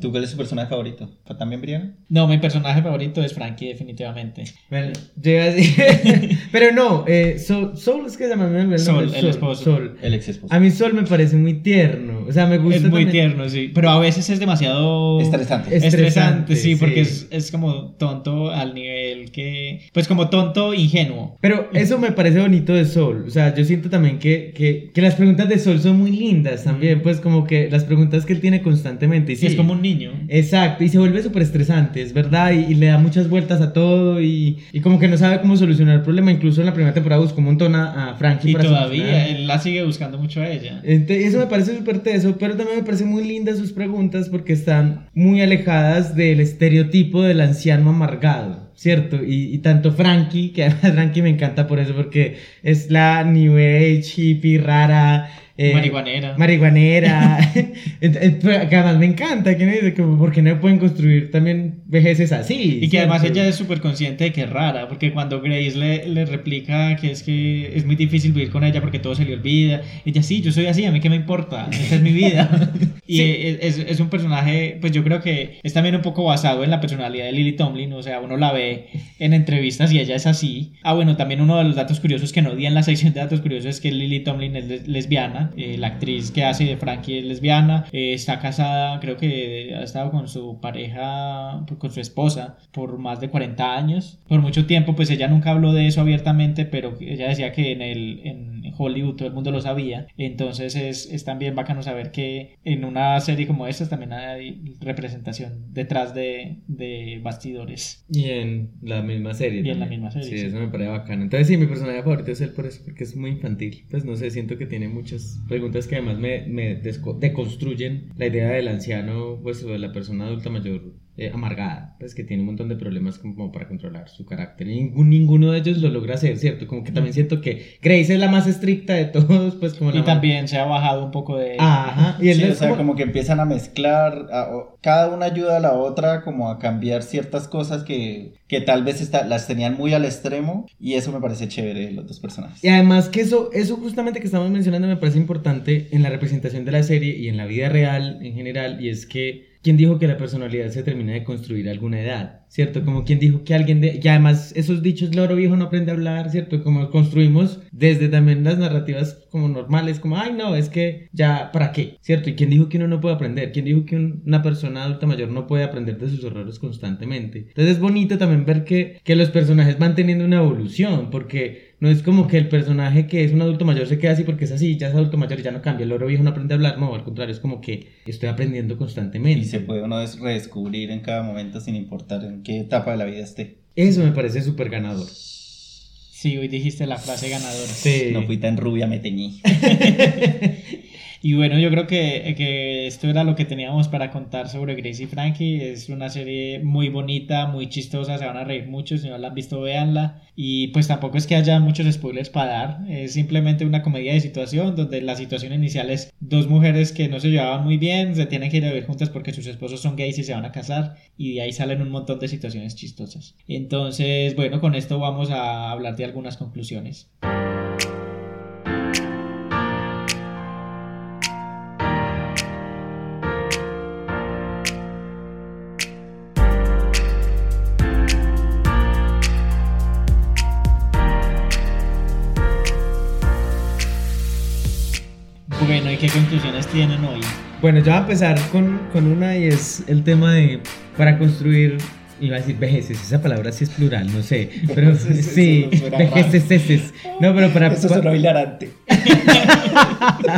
Speaker 4: ¿Tú cuál es tu personaje favorito? ¿Fue también Brianna?
Speaker 2: No, mi personaje favorito es Frankie, definitivamente.
Speaker 3: Bueno, yo iba a decir- Pero no, eh, Sol, Sol es que se llama el nombre,
Speaker 2: Sol, el esposo.
Speaker 3: Sol.
Speaker 4: El ex esposo.
Speaker 3: A mí Sol me parece muy tierno. O sea, me gusta.
Speaker 2: Es muy
Speaker 3: también-
Speaker 2: tierno, sí, pero a veces es demasiado...
Speaker 4: Estresante.
Speaker 3: Es-
Speaker 2: Estresante,
Speaker 3: Estresante,
Speaker 2: sí, porque
Speaker 3: sí.
Speaker 2: es, es como tonto al nivel que... Pues como tonto ingenuo.
Speaker 3: Pero eso me parece bonito de Sol. O sea, yo siento también que, que, que las preguntas de Sol son muy lindas también. Pues como que las preguntas que él tiene constantemente. Y
Speaker 2: Sí,
Speaker 3: sí,
Speaker 2: es como un niño.
Speaker 3: Exacto, y se vuelve súper estresante, es verdad, y, y le da muchas vueltas a todo y, y como que no sabe cómo solucionar el problema. Incluso en la primera temporada buscó un montón a, a Frankie
Speaker 2: Y
Speaker 3: para
Speaker 2: todavía,
Speaker 3: solucionar.
Speaker 2: él la sigue buscando mucho a ella.
Speaker 3: Ente- eso me parece súper teso, pero también me parece muy lindas sus preguntas porque están muy alejadas del estereotipo del anciano amargado, ¿cierto? Y, y, tanto Frankie, que además Frankie me encanta por eso, porque es la New Age hippie rara,
Speaker 2: eh, marihuanera.
Speaker 3: Marihuanera. Que además me encanta, que me dice como, ¿por qué no pueden construir también vejeces así?
Speaker 2: Y que además ella es súper consciente de que es rara, porque cuando Grace le, le, replica que es que es muy difícil vivir con ella porque todo se le olvida, ella sí, yo soy así, a mí qué me importa, esta es mi vida. y es, es, un personaje, pues yo creo que es también un poco basado en la personalidad de Lily Tomlin, o sea, uno la ve en entrevistas y ella es así. Ah, bueno, también uno de los datos curiosos que no di en la sección de datos curiosos es que Lily Tomlin es lesbiana eh, la actriz que hace de Frankie es lesbiana, eh, está casada, creo que ha estado con su pareja, con su esposa, por más de 40 años. Por mucho tiempo, pues ella nunca habló de eso abiertamente, pero ella decía que en, el, en Hollywood todo el mundo lo sabía. Entonces es, es también bacano saber que en una serie como esta también hay representación detrás de, de bastidores.
Speaker 3: Y en la misma serie.
Speaker 2: Y en la misma serie.
Speaker 3: Sí, eso me parece bacano. Entonces sí, mi personaje favorito es él por eso, porque es muy infantil. Pues no sé, siento que tiene muchas preguntas que además me, me deconstruyen la idea del anciano, pues, o de la persona adulta mayor eh, amargada, pues que tiene un montón de problemas como para controlar su carácter. Y ninguno de ellos lo logra hacer, ¿cierto? Como que también siento que Grace es la más estricta de todos, pues como
Speaker 2: Y también se ha bajado un poco de...
Speaker 3: Ajá.
Speaker 4: Y sí, o sea, como... que empiezan a mezclar, cada una ayuda a la otra como a cambiar ciertas cosas que, que tal vez está, las tenían muy al extremo y eso me parece chévere los dos personajes.
Speaker 3: Y además que eso, eso justamente que estamos mencionando me parece importante en la representación de la serie y en la vida real en general y es que ¿Quién dijo que la personalidad se termina de construir a alguna edad? ¿Cierto? Como quien dijo que alguien de... Y además esos dichos, loro viejo no aprende a hablar, ¿cierto? Como construimos desde también las narrativas como normales, como, ay no, es que ya, ¿para qué? ¿Cierto? ¿Y quién dijo que uno no puede aprender? ¿Quién dijo que una persona adulta mayor no puede aprender de sus errores constantemente? Entonces es bonito también ver que, que los personajes van teniendo una evolución, porque no es como que el personaje que es un adulto mayor se queda así porque es así, ya es adulto mayor y ya no cambia. El oro viejo no aprende a hablar, no, al contrario, es como que estoy aprendiendo constantemente.
Speaker 4: Y se puede uno redescubrir en cada momento sin importar en qué etapa de la vida esté.
Speaker 3: Eso me parece súper ganador.
Speaker 2: Sí, hoy dijiste la frase ganadora.
Speaker 3: Sí.
Speaker 4: No fui tan rubia, me teñí.
Speaker 2: Y bueno, yo creo que, que, esto era lo que teníamos para contar sobre Gracie y Frankie. Es una serie muy bonita, muy chistosa, se van a reír mucho. Si no la han visto, véanla. Y pues tampoco es que haya muchos spoilers para dar. Es simplemente una comedia de situación donde la situación inicial es dos mujeres que no se llevaban muy bien, se tienen que ir a vivir juntas porque sus esposos son gays y se van a casar. Y de ahí salen un montón de situaciones chistosas. Entonces, bueno, con esto vamos a hablar de algunas conclusiones. Conclusiones tienen hoy?
Speaker 3: Bueno, yo voy a empezar con, con una y es el tema de para construir iba a decir vejeces, esa palabra sí es plural, no sé, pero sí, vejeces, no, pero para...
Speaker 4: Eso suena hilarante.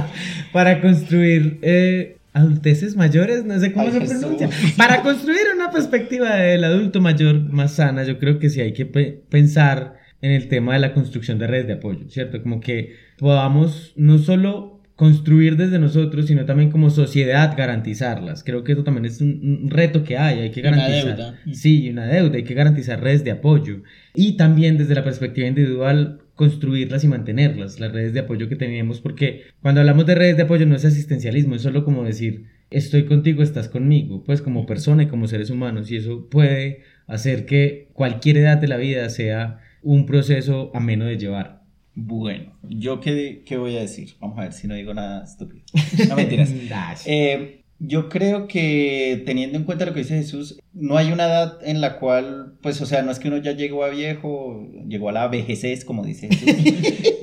Speaker 3: para construir eh, adulteces mayores, no sé cómo se pronuncia, para construir una perspectiva del adulto mayor más sana, yo creo que sí hay que pensar en el tema de la construcción de redes de apoyo, ¿cierto? Como que podamos no solo construir desde nosotros, sino también como sociedad garantizarlas. Creo que eso también es un, reto que hay, hay que garantizar.
Speaker 2: Una deuda.
Speaker 3: Sí, una deuda, hay que garantizar redes de apoyo. Y también desde la perspectiva individual, construirlas y mantenerlas, las redes de apoyo que tenemos, porque cuando hablamos de redes de apoyo no es asistencialismo, es solo como decir, estoy contigo, estás conmigo, pues como persona y como seres humanos, y eso puede hacer que cualquier edad de la vida sea un proceso ameno de llevar.
Speaker 4: Bueno, ¿yo qué, qué, voy a decir? Vamos a ver si no digo nada estúpido. No mentiras. eh, yo creo que teniendo en cuenta lo que dice Jesús, no hay una edad en la cual, pues, o sea, no es que uno ya llegó a viejo, llegó a la vejez, como dice Jesús,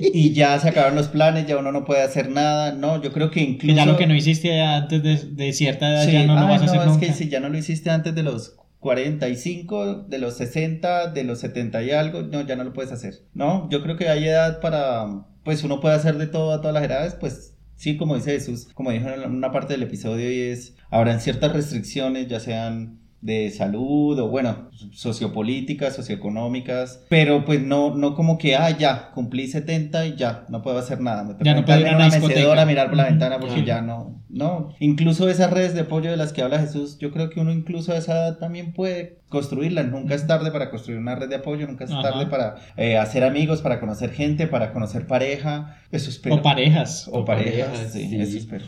Speaker 4: y ya se acabaron los planes, ya uno no puede hacer nada. No, yo creo que incluso.
Speaker 2: ya lo que no hiciste antes de, de cierta edad ya no lo vas a hacer
Speaker 4: no,
Speaker 2: nunca.
Speaker 4: Es que si ya no lo hiciste antes de los 45, de los 60, de los 70 y algo, no, ya no lo puedes hacer, ¿no? Yo creo que hay edad para, pues uno puede hacer de todo a todas las edades, pues sí, como dice Jesús, como dijo en una parte del episodio, y es, habrán ciertas restricciones, ya sean de salud o bueno, sociopolíticas, socioeconómicas, pero pues no, no como que, ah, ya, cumplí 70 y ya, no puedo hacer nada, me
Speaker 2: Ya no puedo ir a una
Speaker 4: mecedora, mirar por la ventana porque
Speaker 2: sí.
Speaker 4: ya no, no, incluso esas redes de apoyo de las que habla Jesús, yo creo que uno incluso a esa edad también puede construirlas, nunca es tarde para construir una red de apoyo, nunca es
Speaker 2: Ajá.
Speaker 4: tarde para eh, hacer amigos, para conocer gente, para conocer pareja, eso espero.
Speaker 2: O parejas.
Speaker 4: O, parejas,
Speaker 3: parejas,
Speaker 4: sí,
Speaker 3: sí.
Speaker 4: eso espero.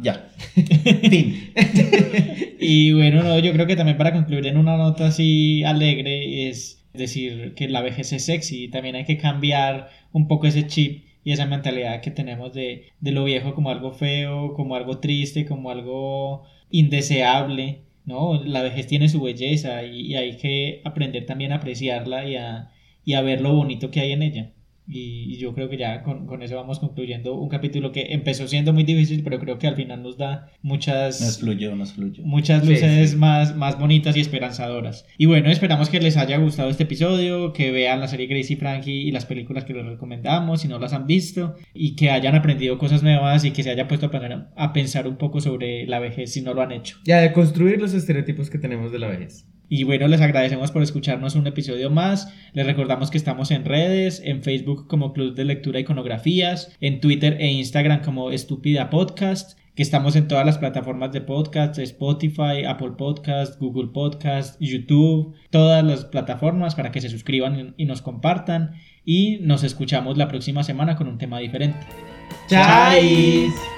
Speaker 4: Ya. fin.
Speaker 2: Y bueno, no, yo creo que también para concluir en una nota así alegre es decir que la vejez es sexy y también hay que cambiar un poco ese chip y esa mentalidad que tenemos de, de lo viejo como algo feo, como algo triste, como algo indeseable, ¿no? La vejez tiene su belleza y, y hay que aprender también a apreciarla y a, y a ver lo bonito que hay en ella. Y, y yo creo que ya con, con eso vamos concluyendo un capítulo que empezó siendo muy difícil, pero creo que al final nos da muchas
Speaker 4: Nos fluyó, nos fluyó.
Speaker 2: muchas
Speaker 3: Sí,
Speaker 2: luces
Speaker 3: sí.
Speaker 2: Más, más bonitas y esperanzadoras. Y bueno, esperamos que les haya gustado este episodio, que vean la serie Gracie Frankie y las películas que les recomendamos si no las han visto y que hayan aprendido cosas nuevas y que se haya puesto a pensar, a pensar un poco sobre la vejez si no lo han hecho.
Speaker 3: Ya de construir los estereotipos que tenemos de la vejez.
Speaker 2: Y bueno, les agradecemos por escucharnos un episodio más. Les recordamos que estamos en redes, en Facebook como Club de Lectura Iconografías, en Twitter e Instagram como Estúpida Podcast, que estamos en todas las plataformas de podcast, Spotify, Apple Podcast, Google Podcast, YouTube, todas las plataformas para que se suscriban y nos compartan. Y nos escuchamos la próxima semana con un tema diferente.
Speaker 3: ¡Chais!